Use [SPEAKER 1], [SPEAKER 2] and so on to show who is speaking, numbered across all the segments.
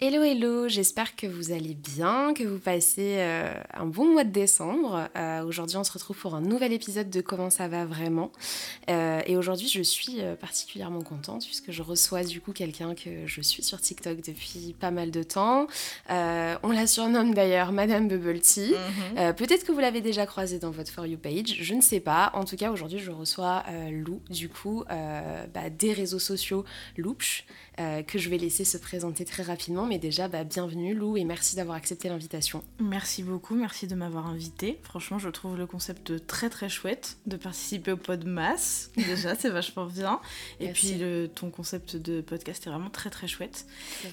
[SPEAKER 1] Hello hello, j'espère que vous allez bien, que vous passez euh, un bon mois de décembre. Euh, aujourd'hui on se retrouve pour un nouvel épisode de Comment ça va vraiment. Euh, et aujourd'hui je suis particulièrement contente puisque je reçois du coup quelqu'un que je suis sur TikTok depuis pas mal de temps. on la surnomme d'ailleurs Madame Bubble Tea. Mhm. Peut-être que vous l'avez déjà croisée dans votre For You page, je ne sais pas. En tout cas aujourd'hui je reçois Lou du coup bah, des réseaux sociaux Loupch. Euh, que je vais laisser se présenter très rapidement. Mais déjà, bah, bienvenue Lou et merci d'avoir accepté l'invitation.
[SPEAKER 2] Merci beaucoup, merci de m'avoir invité. Franchement, je trouve le concept très très chouette de participer au pod masse. Déjà, c'est vachement bien. Et puis le, ton concept de podcast est vraiment très très chouette.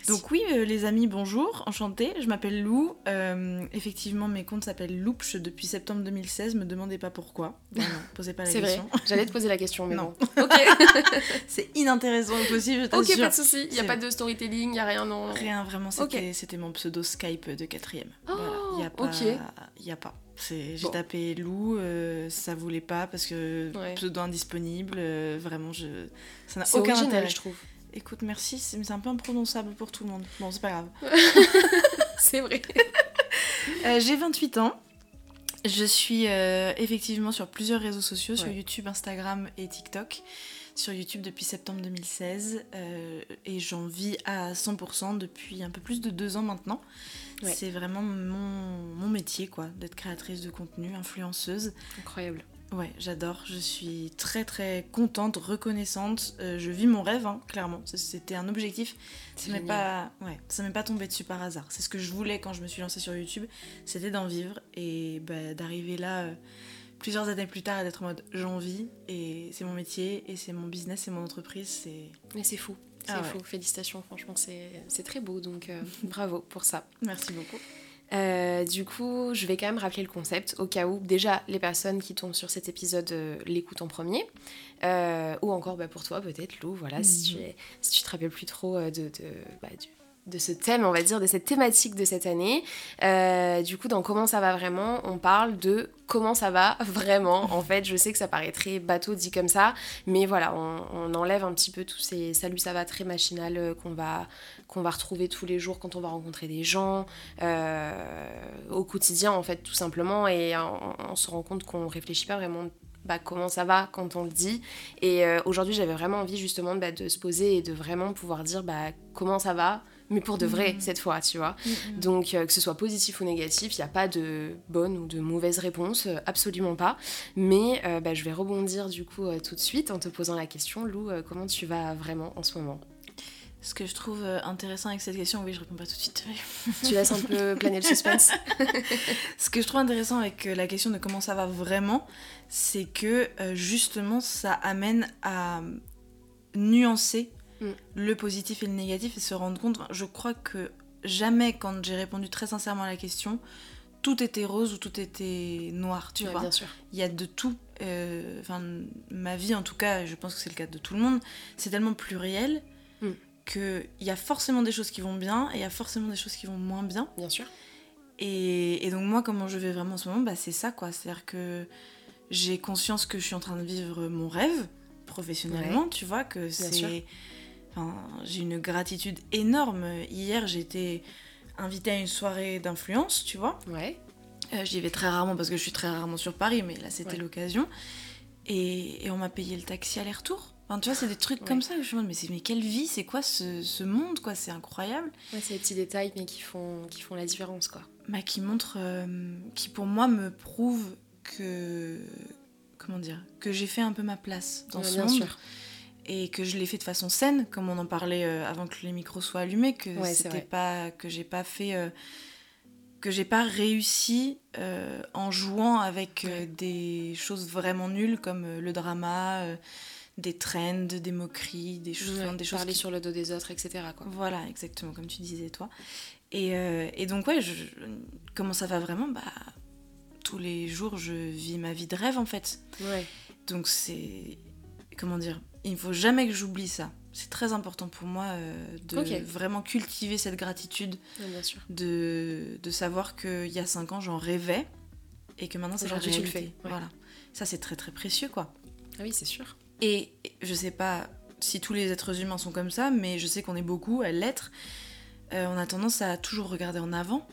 [SPEAKER 2] Donc oui, euh, les amis, bonjour, enchantée. Je m'appelle Lou. Euh, effectivement, mes comptes s'appellent Loupch depuis septembre 2016. Me demandez pas pourquoi. Non, posez pas la question.
[SPEAKER 1] C'est vrai. J'allais te poser la question, mais
[SPEAKER 2] non.
[SPEAKER 1] Ok.
[SPEAKER 2] c'est inintéressant au possible, je.
[SPEAKER 1] Ok, pas de soucis. Il n'y a pas de storytelling, il n'y a rien, non
[SPEAKER 2] Rien, vraiment. C'était mon pseudo Skype de quatrième.
[SPEAKER 1] Oh,
[SPEAKER 2] Il n'y a pas. Il a pas. J'ai tapé Lou, euh, ça voulait pas parce que pseudo indisponible. Euh, vraiment, je... ça n'a aucun intérêt,
[SPEAKER 1] je trouve.
[SPEAKER 2] Écoute, merci, c'est un peu imprononçable pour tout le monde. Bon, c'est pas grave.
[SPEAKER 1] c'est vrai.
[SPEAKER 2] Euh, j'ai 28 ans. Je suis effectivement sur plusieurs réseaux sociaux, sur YouTube, Instagram et TikTok sur YouTube depuis septembre 2016 euh, et j'en vis à 100% depuis un peu plus de deux ans maintenant. C'est vraiment mon, mon, métier, quoi, d'être créatrice de contenu, influenceuse.
[SPEAKER 1] Incroyable.
[SPEAKER 2] Ouais, j'adore. Je suis très très contente, reconnaissante. Euh, je vis mon rêve, hein, clairement. C'était un objectif. Ça m'est pas, ouais, ça m'est pas tombé dessus par hasard. C'est ce que je voulais quand je me suis lancée sur YouTube, c'était d'en vivre et bah, d'arriver là. Euh, plusieurs années plus tard et d'être en mode j'en vis et c'est mon métier et c'est mon business, c'est mon entreprise. C'est...
[SPEAKER 1] Mais c'est fou. C'est ah fou. Félicitations, franchement, c'est, très beau. Donc euh, bravo pour ça.
[SPEAKER 2] Merci beaucoup.
[SPEAKER 1] Euh, du coup, je vais quand même rappeler le concept au cas où déjà les personnes qui tombent sur cet épisode euh, l'écoutent en premier, ou encore bah, pour toi peut-être Lou, voilà, si, mhm. tu si tu te rappelles plus trop de, de bah, du, de ce thème, on va dire, de cette thématique de cette année. Euh, du coup, dans Comment ça va vraiment, on parle de comment ça va vraiment. En fait, je sais que ça paraît très bateau dit comme ça, mais voilà, on, enlève un petit peu tous ces salut ça va très machinal euh, qu'on va, va retrouver tous les jours quand on va rencontrer des gens, euh, au quotidien en fait, tout simplement, et on, se rend compte qu'on réfléchit pas vraiment bah, comment ça va quand on le dit. Et aujourd'hui, j'avais vraiment envie justement bah, de se poser et de vraiment pouvoir dire bah, comment ça va, mais pour de vrai mm. cette fois, tu vois. Mm, mm. Donc euh, que ce soit positif ou négatif, il n'y a pas de bonne ou de mauvaise réponse, euh, absolument pas. Mais euh, bah, je vais rebondir du coup tout de suite en te posant la question, Lou, comment tu vas vraiment en ce moment?
[SPEAKER 2] Ce que je trouve intéressant avec cette question, oui, je réponds pas tout de suite.
[SPEAKER 1] tu laisses un peu planer le suspense?
[SPEAKER 2] Ce que je trouve intéressant avec la question de comment ça va vraiment, c'est que justement ça amène à nuancer Mm. le positif et le négatif et se rendre compte. Je crois que jamais, quand j'ai répondu très sincèrement à la question, tout était rose ou tout était noir, tu vois.
[SPEAKER 1] Bien sûr.
[SPEAKER 2] Il y a de tout. Euh, enfin, ma vie, en tout cas, je pense que c'est le cas de tout le monde, c'est tellement pluriel mm. qu'il y a forcément des choses qui vont bien et il y a forcément des choses qui vont moins bien.
[SPEAKER 1] Bien sûr.
[SPEAKER 2] Et, donc, moi, comment je vais vraiment en ce moment, bah, c'est ça, quoi. C'est-à-dire que j'ai conscience que je suis en train de vivre mon rêve professionnellement, tu vois, que c'est j'ai une gratitude énorme. Hier, j'étais invitée à une soirée d'influence, tu vois.
[SPEAKER 1] Ouais.
[SPEAKER 2] Euh, j'y vais très rarement parce que je suis très rarement sur Paris, mais là, c'était l'occasion. Et, on m'a payé le taxi aller-retour. Enfin, tu vois, c'est des trucs comme ça. Je me demande, mais, mais quelle vie, c'est quoi ce, monde, quoi? C'est incroyable.
[SPEAKER 1] Ouais, c'est des petits détails, mais qui font, qui font la différence, quoi.
[SPEAKER 2] Bah, qui montrent, euh, qui pour moi me prouvent que, comment dire, que j'ai fait un peu ma place dans ce monde. Sûr et que je l'ai fait de façon saine, comme on en parlait euh, avant que les micros soient allumés, que c'était pas que j'ai pas fait euh, que j'ai pas réussi euh, en jouant avec des choses vraiment nulles comme le drama, des trends, des moqueries, des choses,
[SPEAKER 1] des choses parler sur le dos des autres, etc. Quoi.
[SPEAKER 2] Voilà, exactement comme tu disais toi. Et, et donc ouais, je, comment ça va vraiment? Bah tous les jours, je vis ma vie de rêve en fait.
[SPEAKER 1] Ouais.
[SPEAKER 2] Donc c'est comment dire? Il ne faut jamais que j'oublie ça. C'est très important pour moi euh, de vraiment cultiver cette gratitude.
[SPEAKER 1] bien sûr.
[SPEAKER 2] De, de savoir qu'il y a 5 ans, j'en rêvais et que maintenant, c'est aujourd'hui tu le fais. Voilà. Ça, c'est très très précieux, quoi.
[SPEAKER 1] Ah oui, c'est sûr.
[SPEAKER 2] Et je sais pas si tous les êtres humains sont comme ça, mais je sais qu'on est beaucoup à l'être. Euh, on a tendance à toujours regarder en avant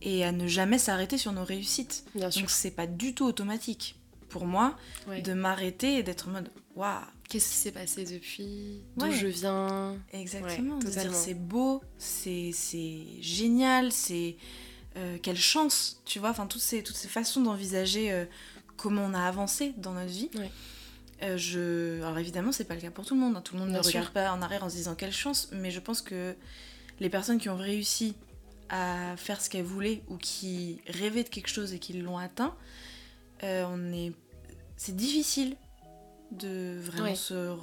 [SPEAKER 2] et à ne jamais s'arrêter sur nos réussites.
[SPEAKER 1] Bien
[SPEAKER 2] Donc c'est pas du tout automatique pour moi de m'arrêter et d'être en mode waouh.
[SPEAKER 1] Qu'est-ce qui s'est passé depuis D'où je viens
[SPEAKER 2] Exactement. c'est beau, c'est génial, c'est euh, quelle chance, tu vois. Enfin toutes ces toutes ces façons d'envisager euh, comment on a avancé dans notre vie. Euh, je... Alors évidemment, c'est pas le cas pour tout le monde. Hein. Tout le monde ne regarde pas en arrière en se disant quelle chance, mais je pense que les personnes qui ont réussi à faire ce qu'elles voulaient ou qui rêvaient de quelque chose et qui l'ont atteint, on est... c'est difficile de vraiment se,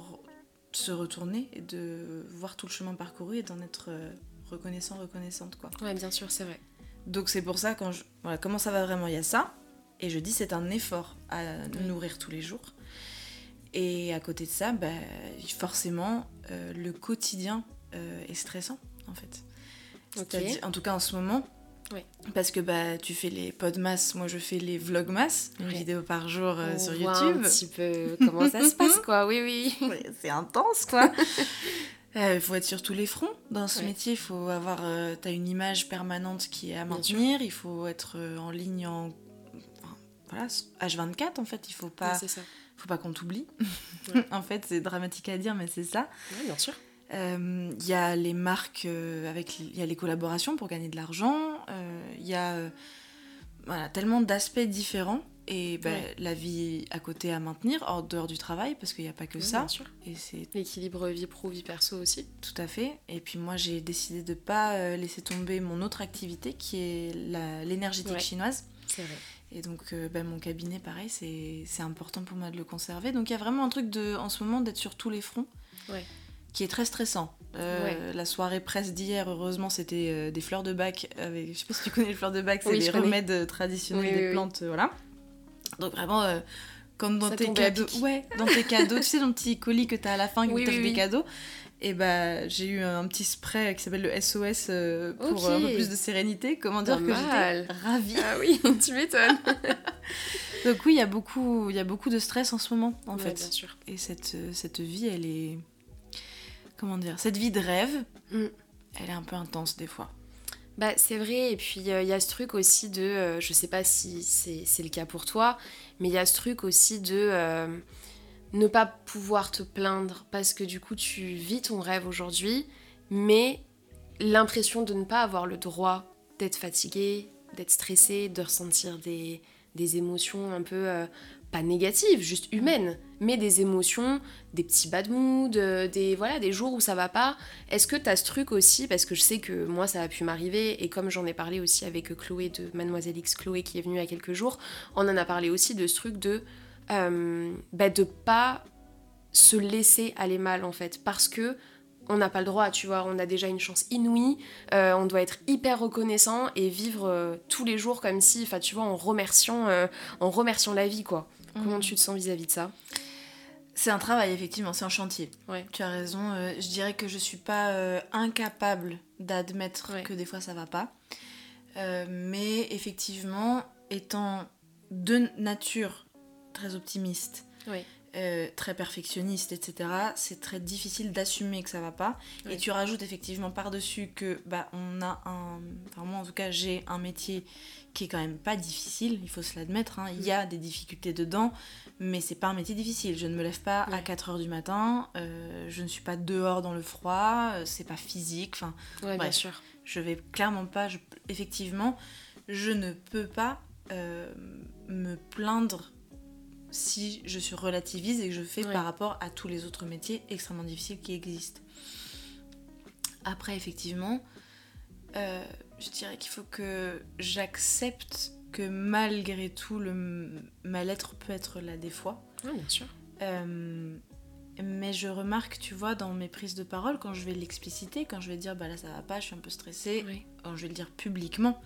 [SPEAKER 2] se retourner et de voir tout le chemin parcouru et d'en être euh, reconnaissant, reconnaissante. Quoi.
[SPEAKER 1] Ouais, bien sûr, c'est vrai.
[SPEAKER 2] Donc c'est pour ça, quand je... voilà, comment ça va vraiment, il y a ça. Et je dis, c'est un effort à nourrir tous les jours. Et à côté de ça, bah, forcément, euh, le quotidien est stressant, en fait. En tout cas, en ce moment. Parce que bah, tu fais les podmas, moi je fais les vlogmas, une vidéo par jour euh, sur YouTube. un
[SPEAKER 1] petit peu comment ça se passe, quoi. Oui, oui.
[SPEAKER 2] c'est intense, quoi. Il euh, faut être sur tous les fronts. Dans ce métier, il faut avoir. Euh, tu as une image permanente qui est à maintenir. Il faut être en ligne en. voilà, H24 en fait. Il faut pas. faut pas qu'on t'oublie. en fait, c'est dramatique à dire, mais c'est ça.
[SPEAKER 1] bien sûr.
[SPEAKER 2] Il euh, y a les marques, euh, avec il y a les collaborations pour gagner de l'argent. Il euh, y a voilà, tellement d'aspects différents. Et ben, la vie à côté à maintenir, hors dehors du travail, parce qu'il n'y a pas que ça.
[SPEAKER 1] Et c'est l'équilibre vie pro, vie perso aussi.
[SPEAKER 2] Tout à fait. Et puis moi, j'ai décidé de ne pas laisser tomber mon autre activité, qui est l'énergétique chinoise.
[SPEAKER 1] C'est vrai.
[SPEAKER 2] Et donc, ben, mon cabinet, pareil, c'est important pour moi de le conserver. Donc, il y a vraiment un truc de, en ce moment d'être sur tous les fronts.
[SPEAKER 1] Ouais
[SPEAKER 2] qui est très stressant. Euh, la soirée presse d'hier, heureusement, c'était euh, des fleurs de bac. Avec, je sais pas si tu connais les fleurs de bac, c'est les remèdes traditionnels des plantes, euh, voilà. Donc vraiment, comme dans tes cadeaux, ouais, dans tes cadeaux, tu sais, dans le petit colis que tu as à la fin qui te des cadeaux. Et bah j'ai eu un petit spray qui s'appelle le SOS pour un peu plus de sérénité. Comment dire que j'étais ravie.
[SPEAKER 1] Ah oui, tu m'étonnes.
[SPEAKER 2] Donc oui, il y a beaucoup, il y a beaucoup de stress en ce moment, en fait.
[SPEAKER 1] Bien sûr.
[SPEAKER 2] Et cette, cette vie, elle est comment dire, cette vie de rêve, mm. elle est un peu intense des fois.
[SPEAKER 1] Bah, c'est vrai, et puis il euh, y a ce truc aussi de, euh, je sais pas si c'est le cas pour toi, mais il y a ce truc aussi de euh, ne pas pouvoir te plaindre parce que du coup tu vis ton rêve aujourd'hui, mais l'impression de ne pas avoir le droit d'être fatigué, d'être stressé, de ressentir des, des émotions un peu pas négatives, juste humaines, mais des émotions, des petits bad moods, euh, des voilà, des jours où ça va pas. Est-ce que tu as ce truc aussi parce que je sais que moi ça a pu m'arriver et comme j'en ai parlé aussi avec Chloé de Mademoiselle X Chloé qui est venue il y a quelques jours, on en a parlé aussi de ce truc de euh, bah, de pas se laisser aller mal en fait parce que on n'a pas le droit, tu vois, on a déjà une chance inouïe, euh, on doit être hyper reconnaissant et vivre tous les jours comme si, enfin tu vois, en remerciant, en remerciant la vie quoi. Comment mhm. tu te sens vis-à-vis de ça?
[SPEAKER 2] C'est un travail, effectivement, c'est un chantier.
[SPEAKER 1] Ouais.
[SPEAKER 2] Tu as raison. Euh, je dirais que je suis pas euh, incapable d'admettre que des fois ça va pas. Euh, mais effectivement, étant de nature très optimiste, très perfectionniste, etc., c'est très difficile d'assumer que ça va pas. Et tu rajoutes effectivement par-dessus que bah, on a un. Enfin, moi en tout cas, j'ai un métier qui est quand même pas difficile, il faut se l'admettre. Hein. Il y a des difficultés dedans, mais c'est pas un métier difficile. Je ne me lève pas à 4 heures du matin, euh, je ne suis pas dehors dans le froid, euh, c'est pas physique. Enfin,
[SPEAKER 1] bien sûr.
[SPEAKER 2] Je vais clairement pas. effectivement, je ne peux pas euh, me plaindre si je suis relativise et que je fais par rapport à tous les autres métiers extrêmement difficiles qui existent. Après, effectivement, je dirais qu'il faut que j'accepte que malgré tout, le mal-être peut être là des fois.
[SPEAKER 1] Oui, bien sûr.
[SPEAKER 2] Euh, mais je remarque, tu vois, dans mes prises de parole, quand je vais l'expliciter, quand je vais dire, bah là ça va pas, je suis un peu stressée, quand je vais le dire publiquement.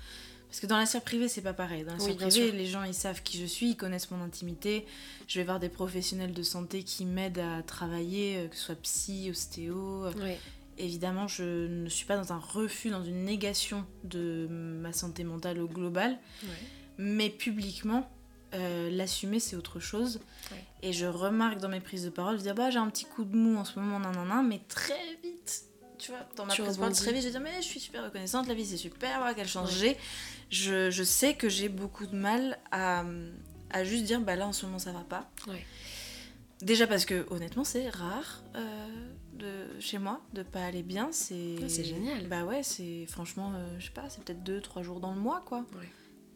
[SPEAKER 2] Parce que dans la sphère privée, c'est pas pareil. Dans la sphère privée, les gens ils savent qui je suis, ils connaissent mon intimité. Je vais voir des professionnels de santé qui m'aident à travailler, euh, que ce soit psy, ostéo.
[SPEAKER 1] Oui
[SPEAKER 2] évidemment, je ne suis pas dans un refus, dans une négation de ma santé mentale au global. Mais publiquement, euh, l'assumer c'est autre chose. Et je remarque dans mes prises de parole, je dis bah j'ai un petit coup de mou en ce moment, nan, mais très vite, tu vois, dans ma prise de parole, très vite, je dis mais je suis super reconnaissante, la vie c'est super, voilà, qu'elle change. Je, je, sais que j'ai beaucoup de mal à, à, juste dire bah là en ce moment ça va pas. Déjà parce que honnêtement c'est rare euh, de chez moi de pas aller bien, c'est
[SPEAKER 1] ah, c'est génial.
[SPEAKER 2] Bah ouais, c'est franchement euh, je sais pas, c'est peut-être 2 3 jours dans le mois quoi.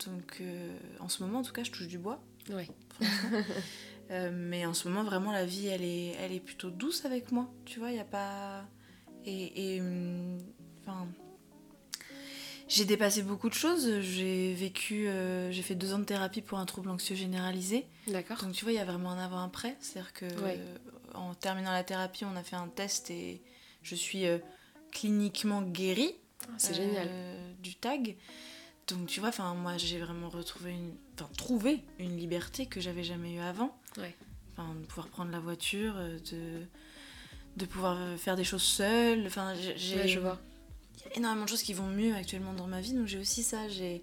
[SPEAKER 2] Donc euh, en ce moment en tout cas, je touche du bois.
[SPEAKER 1] Oui.
[SPEAKER 2] Euh, mais en ce moment, vraiment, la vie, elle est, elle est plutôt douce avec moi. Tu vois, il n'y a pas. Et. et hum, enfin. j'ai dépassé beaucoup de choses. J'ai vécu. Euh, j'ai fait deux ans de thérapie pour un trouble anxieux généralisé.
[SPEAKER 1] D'accord.
[SPEAKER 2] Donc, tu vois, il y a vraiment un avant-après. C'est-à-dire que. En terminant la thérapie, on a fait un test et je suis cliniquement guérie.
[SPEAKER 1] Ah, c'est génial.
[SPEAKER 2] Du tag. Donc tu vois, enfin moi j'ai vraiment retrouvé une, enfin trouvé une liberté que j'avais jamais eu avant.
[SPEAKER 1] Ouais.
[SPEAKER 2] Enfin de pouvoir prendre la voiture, euh, de de pouvoir euh, faire des choses seule. Enfin j'ai.
[SPEAKER 1] je vois.
[SPEAKER 2] Il y a énormément de choses qui vont mieux actuellement dans ma vie, donc j'ai aussi ça. J'ai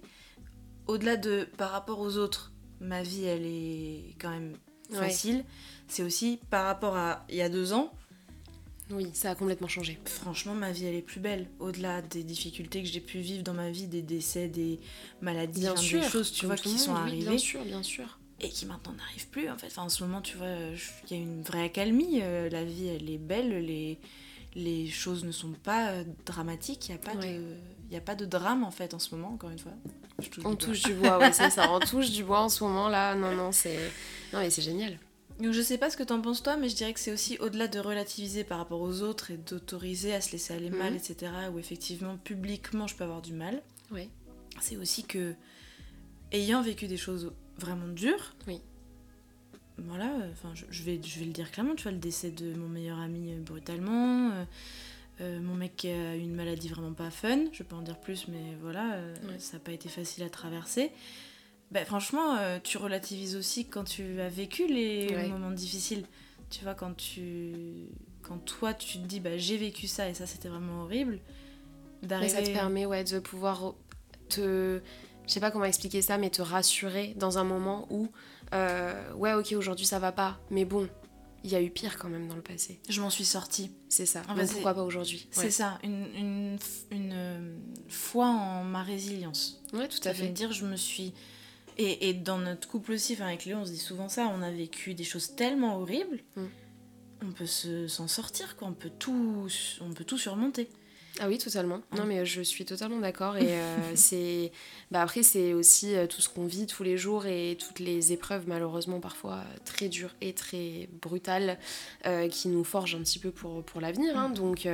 [SPEAKER 2] au-delà de par rapport aux autres, ma vie elle est quand même facile. C'est aussi par rapport à il y a deux ans
[SPEAKER 1] oui, ça a complètement changé.
[SPEAKER 2] Franchement, ma vie, elle est plus belle. Au-delà des difficultés que j'ai pu vivre dans ma vie, des décès, des maladies,
[SPEAKER 1] bien sûr,
[SPEAKER 2] des choses, tu vois, qui sont arrivées.
[SPEAKER 1] bien sûr, bien sûr.
[SPEAKER 2] Et qui maintenant n'arrivent plus, en fait. Enfin, en ce moment, tu vois, il y a une vraie accalmie. Euh, la vie, elle est belle. Les, les choses ne sont pas euh, dramatiques. Il n'y a, pas de, a pas de drame, en fait, en ce moment, encore une fois.
[SPEAKER 1] on touche du bois, ouais, c'est ça. On touche du bois en ce moment, là. Non, non, c'est... Non, mais c'est génial.
[SPEAKER 2] Donc je sais pas ce que t'en penses toi, mais je dirais que c'est aussi au-delà de relativiser par rapport aux autres et d'autoriser à se laisser aller mal, mhm. etc. Où effectivement publiquement je peux avoir du mal.
[SPEAKER 1] Oui.
[SPEAKER 2] C'est aussi que ayant vécu des choses vraiment dures.
[SPEAKER 1] Oui.
[SPEAKER 2] Voilà, enfin je, vais, je vais le dire clairement, tu vois, le décès de mon meilleur ami euh, brutalement, euh, euh, mon mec qui a une maladie vraiment pas fun, je peux en dire plus, mais voilà, ça n'a pas été facile à traverser. Bah, franchement, euh, tu relativises aussi quand tu as vécu les moments difficiles. Tu vois, quand tu. Quand toi, tu te dis, bah, j'ai vécu ça et ça, c'était vraiment horrible.
[SPEAKER 1] D'arriver... ça te permet, ouais, de pouvoir te. Je sais pas comment expliquer ça, mais te rassurer dans un moment où, euh, ouais, ok, aujourd'hui ça va pas, mais bon, il y a eu pire quand même dans le passé.
[SPEAKER 2] Je m'en suis sortie.
[SPEAKER 1] C'est ça. pourquoi pas aujourd'hui?
[SPEAKER 2] C'est ça, une, une, une, euh, foi en ma résilience.
[SPEAKER 1] Ouais, tout à fait.
[SPEAKER 2] dire, je me suis et, et, dans notre couple aussi, enfin avec Léo, on se dit souvent ça, on a vécu des choses tellement horribles, mm. on peut s'en sortir, quoi, on peut, tout, on peut tout surmonter.
[SPEAKER 1] Ah oui, totalement. Non, mm. mais euh, je suis totalement d'accord. Et euh, c'est. Bah après, c'est aussi euh, tout ce qu'on vit tous les jours et toutes les épreuves, malheureusement, parfois très dures et très brutales, qui nous forgent un petit peu pour, pour l'avenir. Hein. Mm. Donc,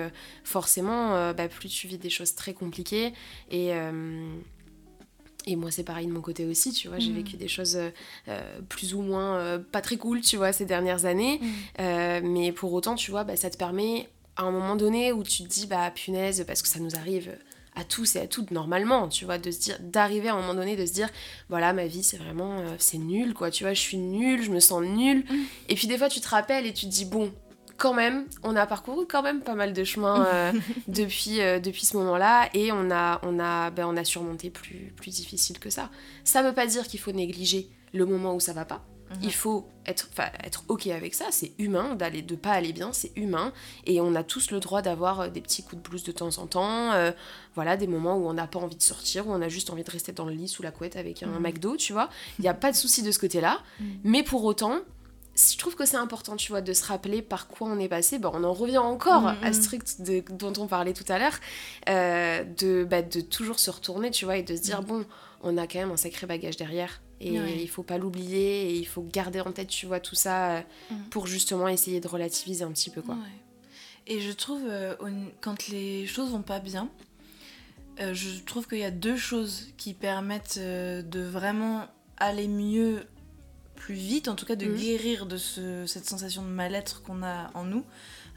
[SPEAKER 1] forcément, bah, plus tu vis des choses très compliquées et et moi, c'est pareil de mon côté aussi, tu vois. J'ai mm. vécu des choses euh, euh, plus ou moins euh, pas très cool, tu vois, ces dernières années. Mm. mais pour autant, tu vois, bah, ça te permet, à un moment donné où tu te dis, bah punaise, parce que ça nous arrive à tous et à toutes normalement, tu vois, de se dire, d'arriver à un moment donné, de se dire, voilà, ma vie, c'est vraiment, c'est nul, quoi, tu vois, je suis nulle, je me sens nulle. Mm. Et puis des fois, tu te rappelles et tu te dis, bon, quand même, on a parcouru quand même pas mal de chemin euh, depuis, euh, depuis ce moment-là et on a, on, a, ben, on a surmonté plus, plus difficile que ça. Ça veut pas dire qu'il faut négliger le moment où ça va pas. Mhm. Il faut être, être ok avec ça, c'est humain d'aller de pas aller bien, c'est humain et on a tous le droit d'avoir euh, des petits coups de blues de temps en temps, voilà des moments où on n'a pas envie de sortir, où on a juste envie de rester dans le lit sous la couette avec un mhm. McDo, tu vois. Il n'y a pas de souci de ce côté-là, mhm. mais pour autant, je trouve que c'est important, tu vois, de se rappeler par quoi on est passé. Bon, on en revient encore mm, à ce mm. truc de, dont on parlait tout à l'heure, euh, de, bah, de toujours se retourner, tu vois, et de se dire, mm. bon, on a quand même un sacré bagage derrière. Et il faut pas l'oublier, et il faut garder en tête, tu vois, tout ça, euh, pour justement essayer de relativiser un petit peu, quoi.
[SPEAKER 2] Et je trouve, euh, quand les choses vont pas bien, je trouve qu'il y a deux choses qui permettent de vraiment aller mieux plus vite, en tout cas de mhm. guérir de cette sensation de mal-être qu'on a en nous.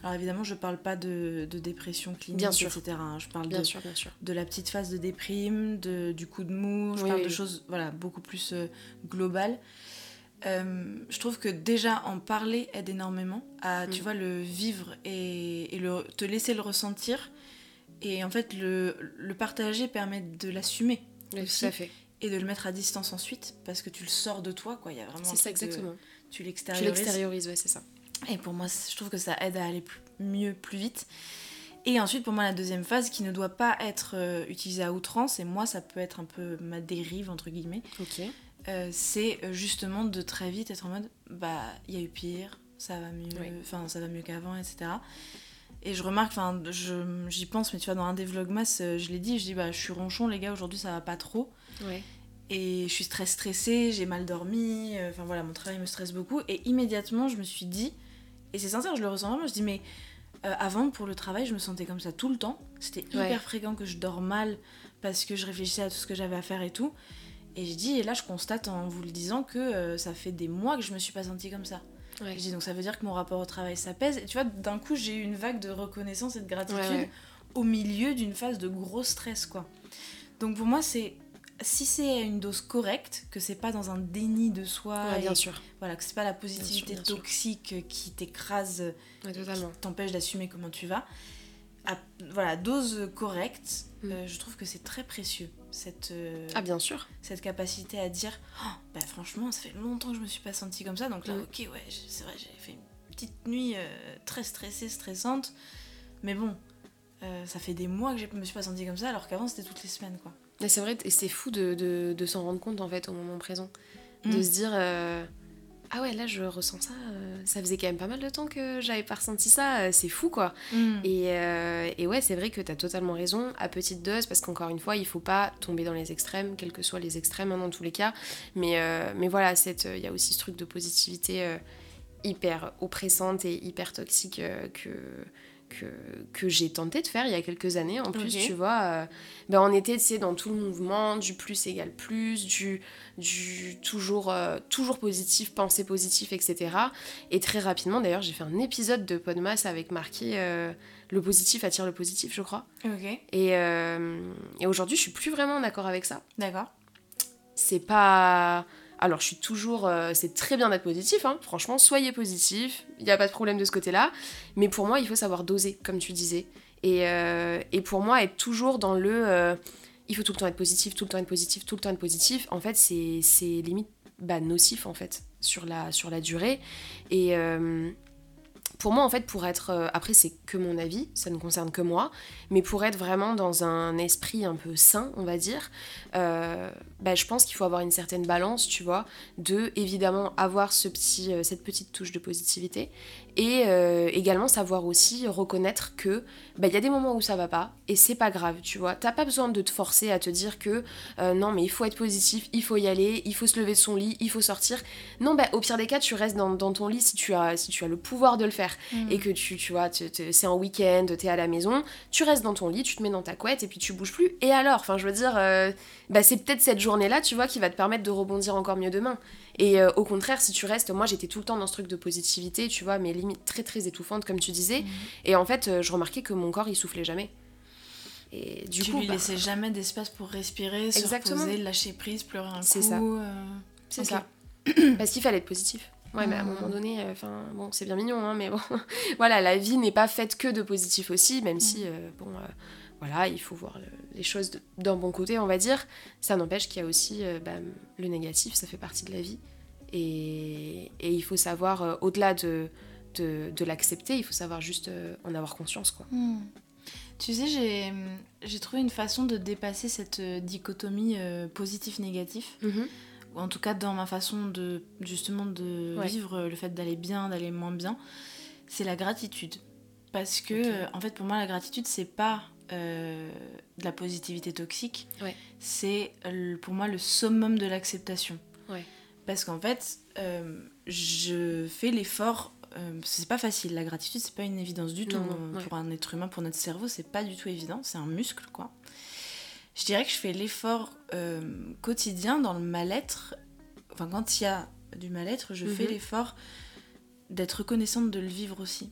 [SPEAKER 2] Alors évidemment, je parle pas de, dépression clinique,
[SPEAKER 1] bien sûr.
[SPEAKER 2] etc. Hein. Je parle
[SPEAKER 1] bien
[SPEAKER 2] de,
[SPEAKER 1] sûr, bien sûr.
[SPEAKER 2] de la petite phase de déprime, de, du coup de mou, je parle de choses voilà, beaucoup plus euh, globales. Euh, je trouve que déjà en parler aide énormément à, tu mm. vois, le vivre et, et le, te laisser le ressentir. Et en fait, le, le partager permet de l'assumer.
[SPEAKER 1] Oui, tout à fait
[SPEAKER 2] et de le mettre à distance ensuite parce que tu le sors de toi quoi. Il y a vraiment
[SPEAKER 1] c'est ça exactement.
[SPEAKER 2] tu l'extériorises
[SPEAKER 1] tu l'extériorises. ouais c'est ça.
[SPEAKER 2] Et pour moi je trouve que ça aide à aller mieux plus vite. Et ensuite pour moi la deuxième phase qui ne doit pas être euh, utilisée à outrance et moi ça peut être un peu ma dérive entre guillemets
[SPEAKER 1] ok.
[SPEAKER 2] euh, c'est euh, justement de très vite être en mode bah il y a eu pire ça va mieux enfin ça va mieux qu'avant etc et je remarque, enfin, j'y pense, mais tu vois, dans un des vlogmas, je l'ai dit, je dis, bah, je suis ronchon, les gars, aujourd'hui, ça va pas trop.
[SPEAKER 1] Ouais.
[SPEAKER 2] Et je suis très stressée, j'ai mal dormi, euh, enfin voilà, mon travail me stresse beaucoup. Et immédiatement, je me suis dit, et c'est sincère, je le ressens vraiment, je dis, mais euh, avant, pour le travail, je me sentais comme ça tout le temps. C'était hyper fréquent que je dors mal parce que je réfléchissais à tout ce que j'avais à faire et tout. Et je dis, et là, je constate en vous le disant que euh, ça fait des mois que je me suis pas sentie comme ça. Dis, donc ça veut dire que mon rapport au travail s'apaise. Et tu vois, d'un coup, j'ai eu une vague de reconnaissance et de gratitude au milieu d'une phase de gros stress, quoi. Donc pour moi, c'est si c'est une dose correcte, que c'est pas dans un déni de soi,
[SPEAKER 1] bien sûr.
[SPEAKER 2] Voilà, que c'est pas la positivité toxique qui t'écrase, qui t'empêche d'assumer comment tu vas. À, voilà, dose correcte, mm. euh, je trouve que c'est très précieux cette euh,
[SPEAKER 1] ah bien sûr
[SPEAKER 2] cette capacité à dire oh, bah franchement ça fait longtemps que je me suis pas sentie comme ça donc là mm. ok ouais c'est vrai j'ai fait une petite nuit euh, très stressée stressante mais bon ça fait des mois que je me suis pas sentie comme ça alors qu'avant c'était toutes les semaines quoi
[SPEAKER 1] c'est vrai, et c'est fou de, de, de s'en rendre compte en fait au moment présent. De mm. se dire euh, Ah ouais, là je ressens ça, euh, ça faisait quand même pas mal de temps que j'avais pas ressenti ça, euh, c'est fou quoi. Mm. Et, et, ouais, c'est vrai que t'as totalement raison, à petite dose, parce qu'encore une fois, il faut pas tomber dans les extrêmes, quels que soient les extrêmes hein, dans tous les cas. Mais, mais voilà, il y a aussi ce truc de positivité hyper oppressante et hyper toxique que que, que j'ai tenté de faire il y a quelques années en plus, tu vois. Euh, ben on était, tu dans tout le mouvement, du plus égale plus, du, du toujours, euh, toujours positif, penser positif, etc. Et très rapidement, d'ailleurs, j'ai fait un épisode de Podmas avec marqué euh, Le positif attire le positif, je crois. Et, et aujourd'hui, je suis plus vraiment d'accord avec ça.
[SPEAKER 2] D'accord.
[SPEAKER 1] C'est pas alors, je suis toujours. Euh, c'est très bien d'être positif, hein. franchement, soyez positif, il n'y a pas de problème de ce côté-là. Mais pour moi, il faut savoir doser, comme tu disais. Et, euh, pour moi, être toujours dans le. Euh, il faut tout le temps être positif, tout le temps être positif, tout le temps être positif, en fait, c'est limite bah, nocif, en fait, sur la, sur la durée. Et pour moi, en fait, pour être. Euh, après, c'est que mon avis, ça ne concerne que moi, mais pour être vraiment dans un esprit un peu sain, on va dire, euh, bah, je pense qu'il faut avoir une certaine balance, tu vois, de évidemment avoir ce euh, cette petite touche de positivité et également savoir aussi reconnaître que bah, il y a des moments où ça va pas et c'est pas grave, tu vois. T'as pas besoin de te forcer à te dire que non, mais il faut être positif, il faut y aller, il faut se lever de son lit, il faut sortir. Non, bah, au pire des cas, tu restes dans, dans ton lit si tu, as, si tu as le pouvoir de le faire Mm. et que tu, tu vois, c'est un week-end, t'es à la maison, tu restes dans ton lit, tu te mets dans ta couette et puis tu bouges plus. Et alors, enfin, je veux dire, euh, bah, c'est peut-être cette journée-là, tu vois, qui va te permettre de rebondir encore mieux demain. Et euh, au contraire, si tu restes, moi j'étais tout le temps dans ce truc de positivité, tu vois, mais limite très très étouffante, comme tu disais. Mm. Et en fait, euh, je remarquais que mon corps il soufflait jamais.
[SPEAKER 2] Et du tu coup, lui bah, laissais jamais d'espace pour respirer, se reposer, lâcher prise, pleurer un coup.
[SPEAKER 1] C'est ça. C'est ça. Parce qu'il fallait être positif. Ouais, mais à un moment donné, euh, enfin, bon, c'est bien mignon, hein, mais bon, voilà, la vie n'est pas faite que de positif aussi, même si, mm. euh, bon, euh, voilà, il faut voir les choses d'un bon côté, on va dire. Ça n'empêche qu'il y a aussi bah, le négatif, ça fait partie de la vie. Et, et il faut savoir, au-delà de, de, de l'accepter, il faut savoir juste en avoir conscience, quoi.
[SPEAKER 2] Mm. Tu sais, j'ai trouvé une façon de dépasser cette dichotomie positif-négatif. Mm-hmm ou en tout cas dans ma façon de justement de vivre le fait d'aller bien, d'aller moins bien, c'est la gratitude. Parce que en fait pour moi la gratitude c'est pas euh, de la positivité toxique, c'est pour moi le summum de l'acceptation. Parce qu'en fait euh, je fais l'effort euh, c'est pas facile, la gratitude c'est pas une évidence du tout. pour un être humain, pour notre cerveau, c'est pas du tout évident, c'est un muscle quoi je dirais que je fais l'effort euh, quotidien dans le mal-être. Enfin, quand il y a du mal-être, je fais mhm. l'effort d'être reconnaissante de le vivre aussi.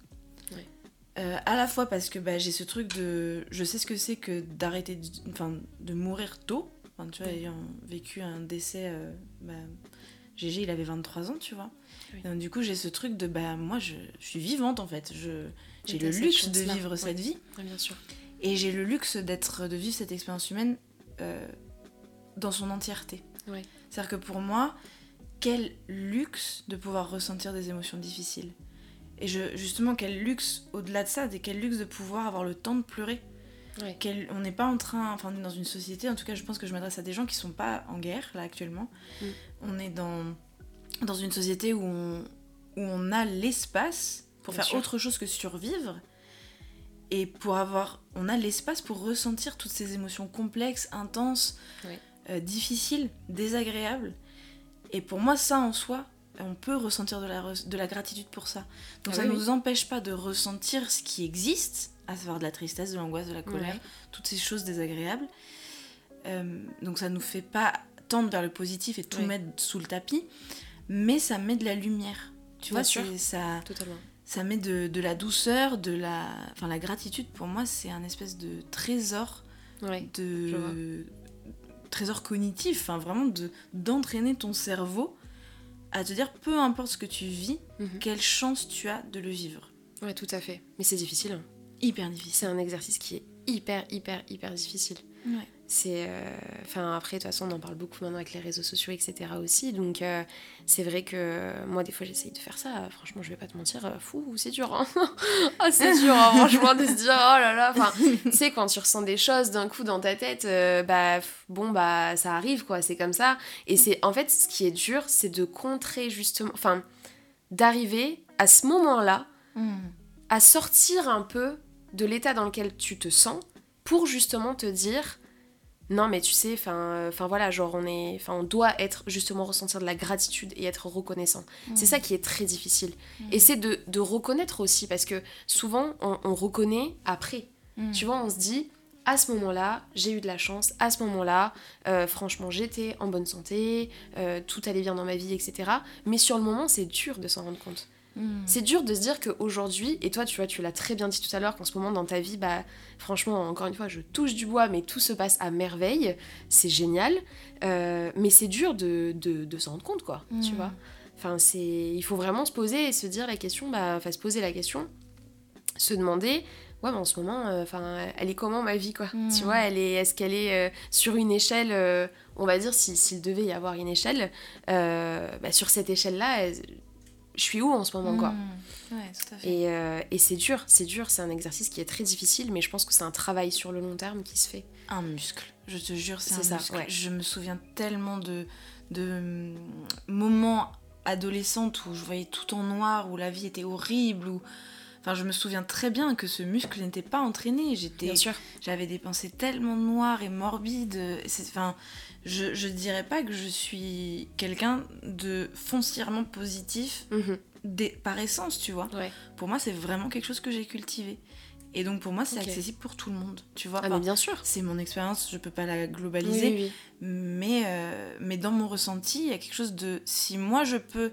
[SPEAKER 2] Euh, à la fois parce que bah, j'ai ce truc de. Je sais ce que c'est que d'arrêter. De... Enfin, de mourir tôt. Enfin, tu vois, ayant vécu un décès. Euh, bah, Gégé, il avait 23 ans, tu vois. Donc, du coup, j'ai ce truc de. Bah, moi, je, je suis vivante en fait. J'ai le luxe de vivre cette vie.
[SPEAKER 1] bien sûr.
[SPEAKER 2] Et j'ai le luxe d'être, de vivre cette expérience humaine euh, dans son entièreté. C'est-à-dire que pour moi, quel luxe de pouvoir ressentir des émotions difficiles. Et je, justement, quel luxe, au-delà de ça, quel luxe de pouvoir avoir le temps de pleurer. on n'est pas en train, enfin, on est dans une société, en tout cas, je pense que je m'adresse à des gens qui sont pas en guerre, là, actuellement. Mm. On est dans, dans une société où on, où on a l'espace pour faire autre chose que survivre et pour avoir on a l'espace pour ressentir toutes ces émotions complexes intenses euh, difficiles désagréables et pour moi ça en soi on peut ressentir de la, de la gratitude pour ça. Donc ah ça ne nous empêche pas de ressentir ce qui existe à savoir de la tristesse de l'angoisse de la colère toutes ces choses désagréables. Euh, donc ça nous fait pas tendre vers le positif et tout mettre sous le tapis mais ça met de la lumière. Tu vois ça
[SPEAKER 1] totalement.
[SPEAKER 2] ça met de, la douceur, de la, enfin la gratitude. Pour moi, c'est un espèce de trésor, de trésor cognitif, enfin vraiment de d'entraîner ton cerveau à te dire peu importe ce que tu vis, mhm. quelle chance tu as de le vivre.
[SPEAKER 1] Ouais, tout à fait. Mais c'est difficile. Hein.
[SPEAKER 2] Hyper difficile.
[SPEAKER 1] C'est un exercice qui est hyper, hyper, hyper difficile.
[SPEAKER 2] Ouais.
[SPEAKER 1] C'est, euh, enfin après de toute façon on en parle beaucoup maintenant avec les réseaux sociaux etc aussi donc euh, c'est vrai que moi des fois j'essaye de faire ça franchement je vais pas te mentir euh, fou c'est dur hein. ah, c'est dur hein, franchement de se dire oh là là enfin tu sais quand tu ressens des choses d'un coup dans ta tête bah bon bah ça arrive quoi c'est comme ça et c'est en fait ce qui est dur c'est de contrer justement enfin d'arriver à ce moment là hmm. à sortir un peu de l'état dans lequel tu te sens pour justement te dire non mais tu sais enfin enfin voilà genre on est enfin on doit être justement ressentir de la gratitude et être reconnaissant. C'est ça qui est très difficile. Et c'est de, de, reconnaître aussi parce que souvent on, reconnaît après. Tu vois on se dit à ce moment-là, j'ai eu de la chance, à ce moment-là, euh, franchement, j'étais en bonne santé, euh, tout allait bien dans ma vie, etc. Mais sur le moment, c'est dur de s'en rendre compte. Hmm. C'est dur de se dire qu'aujourd'hui, et toi tu vois, tu l'as très bien dit tout à l'heure, qu'en ce moment dans ta vie, bah franchement, encore une fois, je touche du bois, mais tout se passe à merveille, c'est génial, euh, mais c'est dur de, de, s'en rendre compte, quoi, tu hmm. vois. Enfin, c'est... Il faut vraiment se poser et se dire la question, bah, enfin se poser la question, se demander, ouais, mais en ce moment, euh, enfin, elle est comment ma vie, quoi Tu hmm. vois, elle est, est-ce qu'elle est, euh, sur une échelle, on va dire, s'il devait y avoir une échelle, bah, sur cette échelle-là, je suis où en ce moment, quoi.
[SPEAKER 2] Mmh. Ouais, tout à fait.
[SPEAKER 1] Et, euh, et c'est dur, c'est dur, c'est un exercice qui est très difficile, mais je pense que c'est un travail sur le long terme qui se fait.
[SPEAKER 2] Un muscle, je te jure, c'est un ça, muscle. Je me souviens tellement de, de moments adolescentes où je voyais tout en noir, où la vie était horrible, où... Enfin, je me souviens très bien que ce muscle n'était pas entraîné. J'étais, j'avais des pensées tellement noires et morbides. Enfin, je, je dirais pas que je suis quelqu'un de foncièrement positif mhm. par essence, tu vois. Pour moi, c'est vraiment quelque chose que j'ai cultivé. Et donc pour moi, c'est accessible pour tout le monde, tu vois.
[SPEAKER 1] Ah, mais bien sûr.
[SPEAKER 2] C'est mon expérience, je peux pas la globaliser. Mais, euh, mais dans mon ressenti, il y a quelque chose de... Si moi, je peux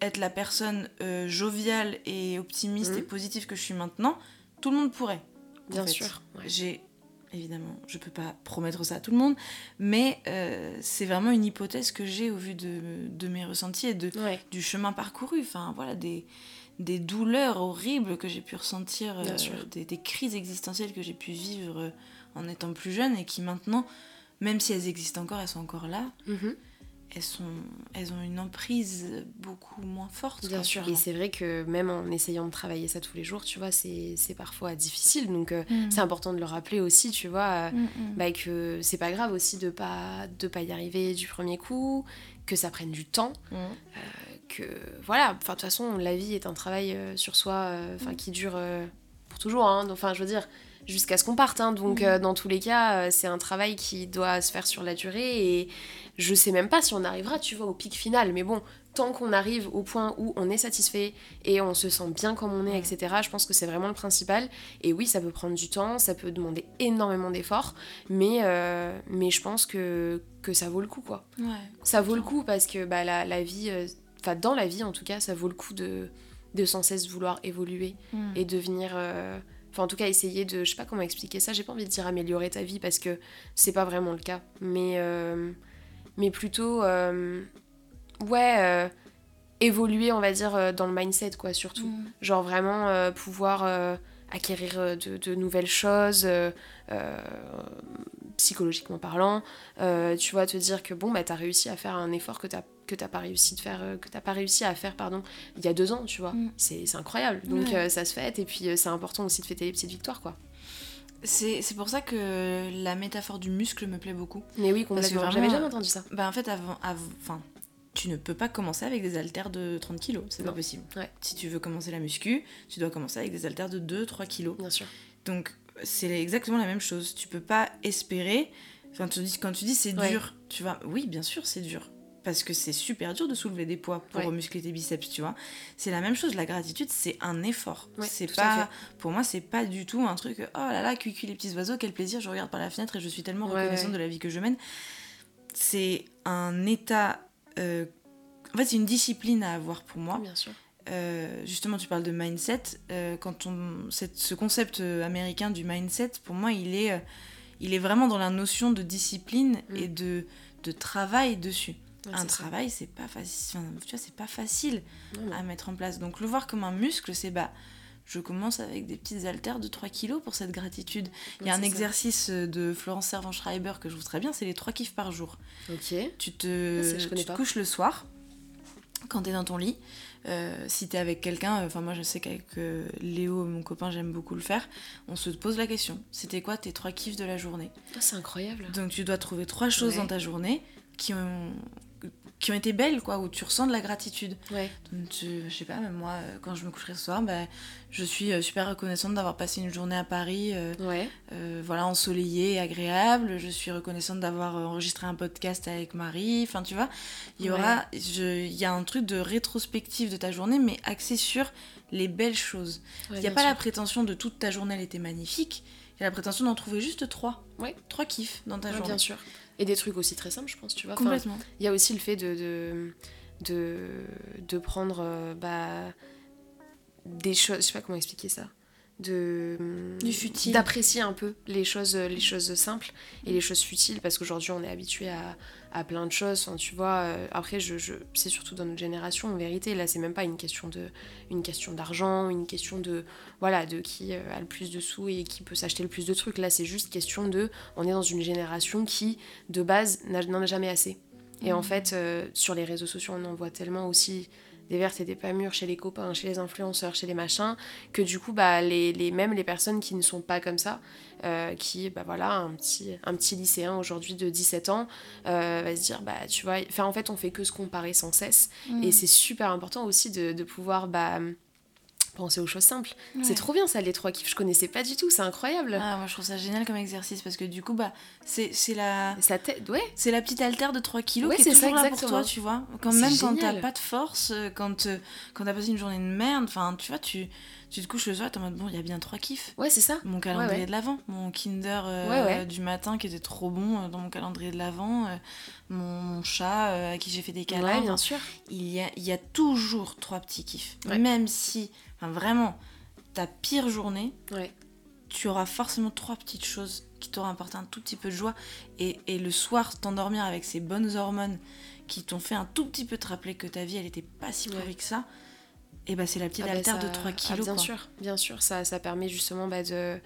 [SPEAKER 2] être la personne euh, joviale et optimiste et mhm. positive que je suis maintenant, tout le monde pourrait.
[SPEAKER 1] Bien sûr.
[SPEAKER 2] J'ai évidemment, je peux pas promettre ça à tout le monde, mais euh, c'est vraiment une hypothèse que j'ai au vu de, mes ressentis et de, du chemin parcouru. Enfin, voilà, des, des douleurs horribles que j'ai pu ressentir, euh, des, des, crises existentielles que j'ai pu vivre euh, en étant plus jeune et qui maintenant, même si elles existent encore, elles sont encore là. Mhm elles, sont, elles ont une emprise beaucoup moins forte.
[SPEAKER 1] Bien sûr, et c'est vrai que même en essayant de travailler ça tous les jours, tu vois, c'est parfois difficile. Donc euh, mm. c'est important de le rappeler aussi, tu vois, euh, mm, mm. bah, que c'est pas grave aussi de pas, de pas y arriver du premier coup, que ça prenne du temps. Euh, que voilà, enfin de toute façon, la vie est un travail sur soi enfin qui dure pour toujours. Hein, enfin, je veux dire jusqu'à ce qu'on parte. Hein. Donc, dans tous les cas, c'est un travail qui doit se faire sur la durée. Et, je sais même pas si on arrivera, tu vois, au pic final, mais bon, tant qu'on arrive au point où on est satisfait et on se sent bien comme on est, etc., je pense que c'est vraiment le principal. Et oui, ça peut prendre du temps, ça peut demander énormément d'efforts, mais, euh, mais je pense que, que ça vaut le coup, quoi. ça vaut le coup parce que bah, la, la vie, euh, enfin, dans la vie en tout cas, ça vaut le coup de, de sans cesse vouloir évoluer mm. et devenir. Euh, enfin, en tout cas, essayer de. Je sais pas comment expliquer ça, j'ai pas envie de dire améliorer ta vie parce que c'est pas vraiment le cas. Mais mais plutôt, euh, ouais, euh, évoluer, on va dire, euh, dans le mindset, quoi, surtout. Mm. Genre vraiment pouvoir acquérir de, de, nouvelles choses psychologiquement parlant. Euh, tu vois, te dire que bon, bah, t'as réussi à faire un effort que t'as que t'as pas réussi de faire que t'as pas réussi à faire pardon il y a deux ans tu vois mm. c'est incroyable donc ça se fait et puis c'est important aussi de fêter les petites victoires quoi
[SPEAKER 2] c'est pour ça que la métaphore du muscle me plaît beaucoup.
[SPEAKER 1] Mais oui, complètement. J'avais jamais entendu ça.
[SPEAKER 2] Bah en fait, avant, enfin, tu ne peux pas commencer avec des haltères de 30 kg, c'est pas possible. Si tu veux commencer la muscu, tu dois commencer avec des haltères de 2-3 kg.
[SPEAKER 1] Bien sûr.
[SPEAKER 2] Donc c'est exactement la même chose. Tu peux pas espérer. Enfin, tu dis, quand tu dis c'est dur, tu vas. Oui, bien sûr, c'est dur parce que c'est super dur de soulever des poids pour muscler tes biceps, tu vois. C'est la même chose, la gratitude, c'est un effort. c'est pas pour moi, c'est pas du tout un truc oh là là, cuicui les petits oiseaux, quel plaisir, je regarde par la fenêtre et je suis tellement reconnaissante de la vie que je mène. C'est un état euh, en fait, c'est une discipline à avoir pour moi.
[SPEAKER 1] Bien sûr.
[SPEAKER 2] Euh, justement, tu parles de mindset. Euh, quand on, ce concept américain du mindset, pour moi, il est, il est vraiment dans la notion de discipline mm. et de, de travail dessus un travail, c'est pas facile. tu vois, c'est pas facile à mettre en place. Donc le voir comme un muscle, c'est bah je commence avec des petites haltères de 3 kilos pour cette gratitude. Il y a un exercice de Florence Servan-Schreiber que je trouve très bien, c'est les 3 kiffs par jour.
[SPEAKER 1] Ok.
[SPEAKER 2] Tu te, ah, tu te couches le soir, quand tu es dans ton lit. Euh, si tu es avec quelqu'un, enfin moi je sais qu'avec euh, Léo, mon copain, j'aime beaucoup le faire, on se pose la question, c'était quoi tes 3 kiffs de la journée?
[SPEAKER 1] Ah, C'est incroyable.
[SPEAKER 2] Donc tu dois trouver trois choses dans ta journée qui ont qui ont été belles, quoi, où tu ressens de la gratitude.
[SPEAKER 1] Ouais.
[SPEAKER 2] Donc, je sais pas, même moi, euh, quand je me coucherai ce soir, bah, je suis euh, super reconnaissante d'avoir passé une journée à Paris, euh,
[SPEAKER 1] ouais.
[SPEAKER 2] voilà, ensoleillée et agréable. Je suis reconnaissante d'avoir enregistré un podcast avec Marie. Enfin, tu vois, il y aura, il y a un truc de rétrospective de ta journée, mais axé sur les belles choses. Il n'y a pas la prétention de toute ta journée, elle était magnifique. Il y a la prétention d'en trouver juste trois. Trois kiffs dans ta journée.
[SPEAKER 1] Bien sûr. Et des trucs aussi très simples, je pense, tu vois.
[SPEAKER 2] Complètement.
[SPEAKER 1] Il y a aussi le fait de, de, de, prendre euh, bah, des choses, je sais pas comment expliquer ça de d'apprécier un peu les choses les choses simples et les choses futiles parce qu'aujourd'hui on est habitué à, à, plein de choses tu vois euh, après je, je c'est surtout dans notre génération en vérité là c'est même pas une question de une question d'argent une question de voilà de qui euh, a le plus de sous et qui peut s'acheter le plus de trucs. Là c'est juste question de on est dans une génération qui de base n'en a jamais assez. Et en mmh. fait euh, sur les réseaux sociaux on en voit tellement aussi des vertes et des pas mûres chez les copains, chez les influenceurs, chez les machins, que du coup, bah, les, les, même les personnes qui ne sont pas comme ça, euh, qui, bah voilà, un petit, un petit lycéen aujourd'hui de 17 ans, euh, va se dire, bah tu vois, enfin en fait, on fait que se comparer sans cesse. Et mmh. c'est super important aussi de, de pouvoir, bah, penser aux choses simples. C'est trop bien ça, les trois kiffs. Je connaissais pas du tout, c'est incroyable.
[SPEAKER 2] Ah, moi je trouve ça génial comme exercice parce que du coup, bah, c'est la.
[SPEAKER 1] Sa tête, ouais.
[SPEAKER 2] C'est la petite altère de 3 kilos qui est, toujours là pour toi, tu vois. Quand même quand t'as pas de force, euh, quand, euh, quand t'as passé une journée de merde, enfin, tu vois, tu, tu te couches le soir et t'es en mode bon, il y a bien trois kiffs.
[SPEAKER 1] Ouais, c'est ça.
[SPEAKER 2] Mon calendrier de l'avant, mon Kinder euh, du matin qui était trop bon dans mon calendrier de l'avant, mon, chat à qui j'ai fait des câlins.
[SPEAKER 1] Ouais, bien sûr.
[SPEAKER 2] Il y a, il y a toujours trois petits kiffs. Même si vraiment, ta pire journée, tu auras forcément trois petites choses qui t'auront apporté un tout petit peu de joie. Et, le soir, t'endormir avec ces bonnes hormones qui t'ont fait un tout petit peu te rappeler que ta vie, elle était pas si pourrie que ça. Et bah c'est la petite ah bah de 3 kilos.
[SPEAKER 1] Ah, bien sûr, bien sûr, ça, ça permet justement bah, de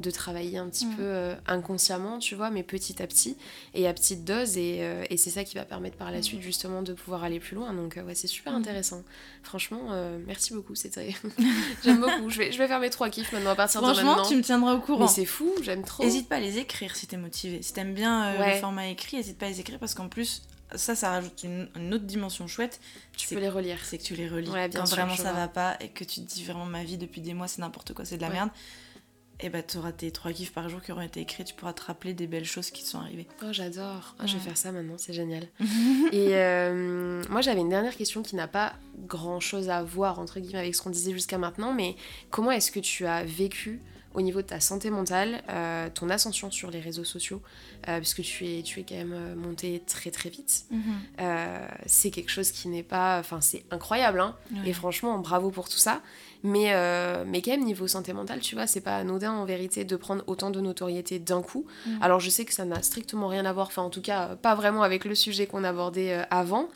[SPEAKER 1] de travailler un petit mm. peu euh, inconsciemment, tu vois, mais petit à petit et à petite dose. Et, euh, et c'est ça qui va permettre par la mm. suite justement de pouvoir aller plus loin. Donc euh, ouais, c'est super mm. intéressant. Franchement, merci beaucoup. C'était j'aime beaucoup. Je vais, je vais faire mes trois kiffs maintenant à partir de maintenant.
[SPEAKER 2] Franchement, tu me tiendras au courant.
[SPEAKER 1] Mais c'est fou, j'aime trop.
[SPEAKER 2] Hésite pas à les écrire si t'es motivé. Si t'aimes bien le format écrit, hésite pas à les écrire parce qu'en plus, ça, ça rajoute une, autre dimension chouette.
[SPEAKER 1] Tu peux les relire.
[SPEAKER 2] C'est que tu les relis quand vraiment ça va pas et que tu te dis vraiment ma vie depuis des mois c'est n'importe quoi, c'est de la merde et bah tu auras tes trois kiffs par jour qui auront été écrits, tu pourras te rappeler des belles choses qui te sont arrivées.
[SPEAKER 1] Oh j'adore, ah, je vais faire ça maintenant, c'est génial. et euh, moi j'avais une dernière question qui n'a pas grand chose à voir entre guillemets avec ce qu'on disait jusqu'à maintenant, mais comment est-ce que tu as vécu au niveau de ta santé mentale, euh, ton ascension sur les réseaux sociaux, euh, puisque tu es, tu es quand même euh, monté très très vite. Mhm. c'est quelque chose qui n'est pas... Enfin, c'est incroyable, hein Et franchement, bravo pour tout ça. Mais, mais quand même, niveau santé mentale, tu vois, c'est pas anodin en vérité de prendre autant de notoriété d'un coup. Alors, je sais que ça n'a strictement rien à voir, enfin, en tout cas, pas vraiment avec le sujet qu'on abordait avant.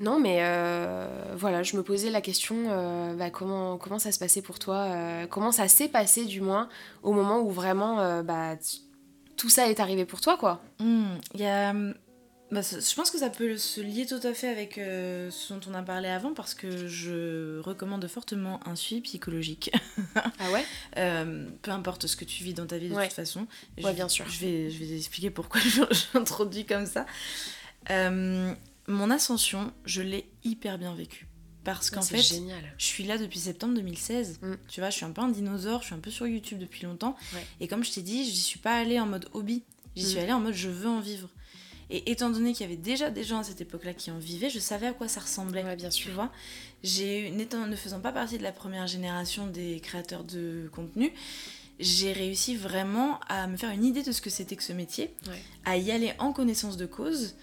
[SPEAKER 1] Non, mais euh, voilà, je me posais la question, euh, bah, comment, comment ça se passait pour toi euh, Comment ça s'est passé, du moins, au moment où vraiment, bah, tout ça est arrivé pour toi, quoi.
[SPEAKER 2] Il y a bah, je pense que ça peut se lier tout à fait avec ce dont on a parlé avant parce que je recommande fortement un suivi psychologique.
[SPEAKER 1] ah ouais?
[SPEAKER 2] Peu importe ce que tu vis dans ta vie de toute façon.
[SPEAKER 1] Ouais, bien sûr.
[SPEAKER 2] Je vais, je vais expliquer pourquoi j'introduis comme ça. Euh, mon ascension, je l'ai hyper bien vécue. Parce qu'en fait, génial. je suis là depuis septembre 2016. Mm. Tu vois, je suis un peu un dinosaure, je suis un peu sur YouTube depuis longtemps. Et comme je t'ai dit, j'y suis pas allée en mode hobby. J'y suis mm. allée en mode je veux en vivre. Et étant donné qu'il y avait déjà des gens à cette époque-là qui en vivaient, je savais à quoi ça ressemblait.
[SPEAKER 1] Ouais, bien sûr.
[SPEAKER 2] Tu vois j'ai, ne faisant pas partie de la première génération des créateurs de contenu, j'ai réussi vraiment à me faire une idée de ce que c'était que ce métier, à y aller en connaissance de cause.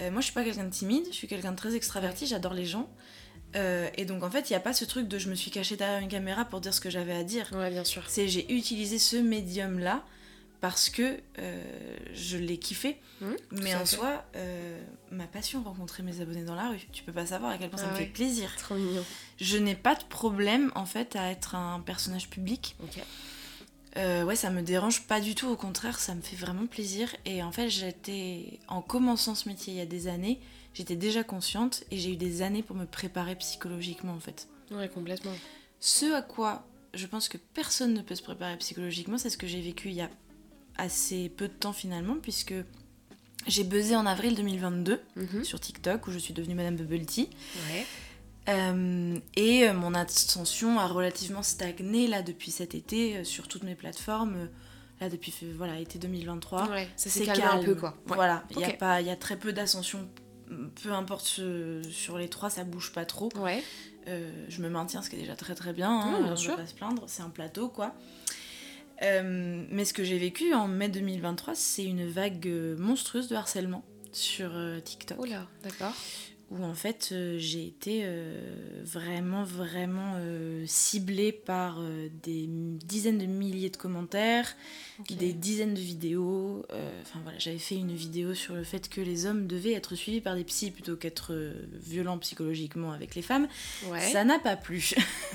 [SPEAKER 2] Euh, moi, je suis pas quelqu'un de timide, je suis quelqu'un de très extraverti, j'adore les gens. Euh, et donc en fait, il n'y a pas ce truc de je me suis cachée derrière une caméra pour dire ce que j'avais à dire.
[SPEAKER 1] Ouais, bien sûr.
[SPEAKER 2] C'est j'ai utilisé ce médium-là parce que euh, je l'ai kiffé. Mmh, mais en soi, euh, ma passion, rencontrer mes abonnés dans la rue. Tu peux pas savoir à quel point ça me ah fait plaisir.
[SPEAKER 1] Trop mignon.
[SPEAKER 2] Je n'ai pas de problème en fait à être un personnage public. Euh, ouais, ça me dérange pas du tout, au contraire, ça me fait vraiment plaisir. Et en fait, j'étais, en commençant ce métier il y a des années, j'étais déjà consciente et j'ai eu des années pour me préparer psychologiquement en fait.
[SPEAKER 1] Ouais, complètement.
[SPEAKER 2] Ce à quoi je pense que personne ne peut se préparer psychologiquement, c'est ce que j'ai vécu il y a assez peu de temps finalement, puisque j'ai buzzé en avril 2022 mhm. sur TikTok, où je suis devenue Madame Bubble Tea. Euh, et euh, mon ascension a relativement stagné là depuis cet été euh, sur toutes mes plateformes. là depuis voilà été 2023.
[SPEAKER 1] Ouais, ça s'est calmé un peu quoi.
[SPEAKER 2] Voilà, il y a pas il y a très peu d'ascension. Peu importe sur les trois, ça bouge pas trop.
[SPEAKER 1] Ouais.
[SPEAKER 2] je me maintiens, ce qui est déjà très très bien. Hein,
[SPEAKER 1] bien sûr.
[SPEAKER 2] pas se plaindre, c'est un plateau quoi. Euh, mais ce que j'ai vécu en mai 2023, c'est une vague monstrueuse de harcèlement sur TikTok.
[SPEAKER 1] Oula, d'accord.
[SPEAKER 2] Où en fait j'ai été vraiment, vraiment ciblée par des dizaines de milliers de commentaires, des dizaines de vidéos. Enfin voilà, j'avais fait une vidéo sur le fait que les hommes devaient être suivis par des psys plutôt qu'être violents psychologiquement avec les femmes. Ça n'a pas plu.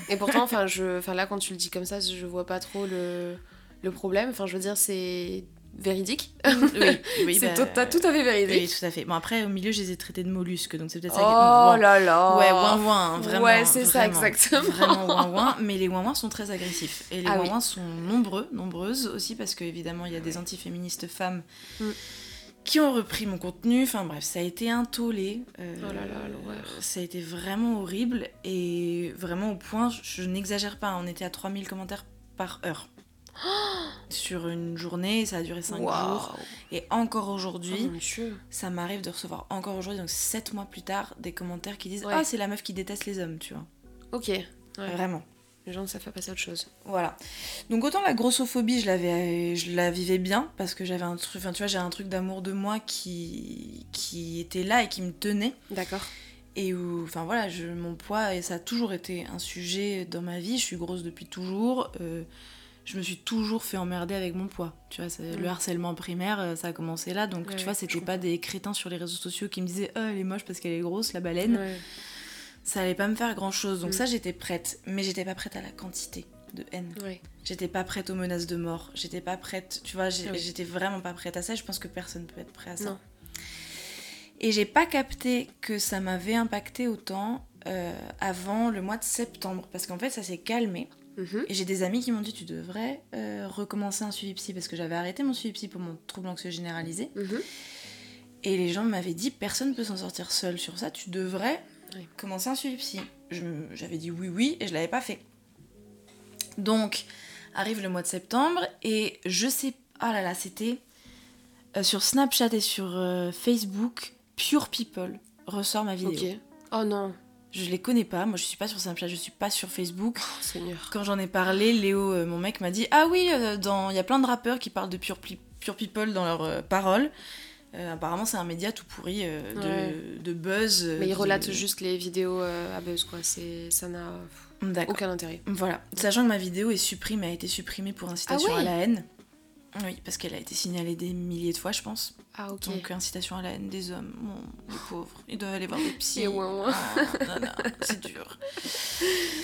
[SPEAKER 1] Et pourtant, enfin, je, là quand tu le dis comme ça, je vois pas trop le le problème. Enfin, je veux dire, c'est véridique.
[SPEAKER 2] oui, oui
[SPEAKER 1] c'est bah, tout, tout, à fait véridique.
[SPEAKER 2] Oui, tout à fait. Bon, après, au milieu, je les ai traités de mollusques, donc c'est peut-être ça.
[SPEAKER 1] Oh là là
[SPEAKER 2] Ouais, ouin ouin, vraiment.
[SPEAKER 1] Ouais, c'est ça, exactement.
[SPEAKER 2] Vraiment ouin ouin, mais les ouin ouin sont très agressifs. Et les ah, ouin ouin sont nombreux, nombreuses aussi, parce qu'évidemment, il y a des antiféministes femmes. Mm. qui ont repris mon contenu. Enfin bref, ça a été un tollé.
[SPEAKER 1] Euh, oh là là, l'horreur.
[SPEAKER 2] Ça a été vraiment horrible et vraiment au point, je n'exagère pas, on était à 3000 commentaires par heure. sur une journée, ça a duré 5 jours. Et encore aujourd'hui,
[SPEAKER 1] oh,
[SPEAKER 2] ça m'arrive de recevoir encore aujourd'hui, donc 7 mois plus tard, des commentaires qui disent Ah, c'est la meuf qui déteste les hommes, tu vois.
[SPEAKER 1] Ok.
[SPEAKER 2] Vraiment.
[SPEAKER 1] Les gens, ça fait passer autre chose.
[SPEAKER 2] Voilà. Donc autant la grossophobie, je, l'avais, je la vivais bien, parce que j'avais un truc, enfin tu vois, j'ai un truc d'amour de moi qui, qui était là et qui me tenait.
[SPEAKER 1] D'accord.
[SPEAKER 2] Et où, enfin voilà, je, mon poids, et ça a toujours été un sujet dans ma vie, je suis grosse depuis toujours. Euh, je me suis toujours fait emmerder avec mon poids. Tu vois, le mm. harcèlement primaire, euh, ça a commencé là. Donc, tu vois, c'était pas des crétins sur les réseaux sociaux qui me disaient Oh, elle est moche parce qu'elle est grosse, la baleine. Ça allait pas me faire grand chose. Donc, mm. ça, j'étais prête. Mais j'étais pas prête à la quantité de haine. J'étais pas prête aux menaces de mort. J'étais pas prête. Tu vois, ah j'étais vraiment pas prête à ça. Je pense que personne peut être prêt à ça. Et j'ai pas capté que ça m'avait impacté autant euh, avant le mois de septembre. Parce qu'en fait, ça s'est calmé. Mhm. Et j'ai des amis qui m'ont dit tu devrais euh, recommencer un suivi psy parce que j'avais arrêté mon suivi psy pour mon trouble anxieux généralisé. Mhm. Et les gens m'avaient dit personne ne peut s'en sortir seul sur ça, tu devrais commencer un suivi psy. J'avais dit oui oui et je l'avais pas fait. Donc arrive le mois de septembre et je sais ah là là c'était euh, sur Snapchat et sur euh, Facebook Pure People ressort ma vidéo.
[SPEAKER 1] Ok. Oh non.
[SPEAKER 2] Je les connais pas, moi je suis pas sur Snapchat, je suis pas sur Facebook.
[SPEAKER 1] Oh, Seigneur.
[SPEAKER 2] Quand j'en ai parlé, Léo, euh, mon mec, m'a dit Ah oui, euh, il y a plein de rappeurs qui parlent de Pure, pure People dans leurs euh, paroles. apparemment, c'est un média tout pourri de, buzz.
[SPEAKER 1] Mais il relate juste les vidéos à buzz, quoi. Ça n'a aucun intérêt.
[SPEAKER 2] Voilà. Sachant que ma vidéo est supprimée, a été supprimée pour incitation ah à la haine. Oui, parce qu'elle a été signalée des milliers de fois, je pense.
[SPEAKER 1] Ah, ok.
[SPEAKER 2] Donc, incitation à la haine des hommes. Bon, les pauvres, ils doivent aller voir des psys. Oh, c'est dur.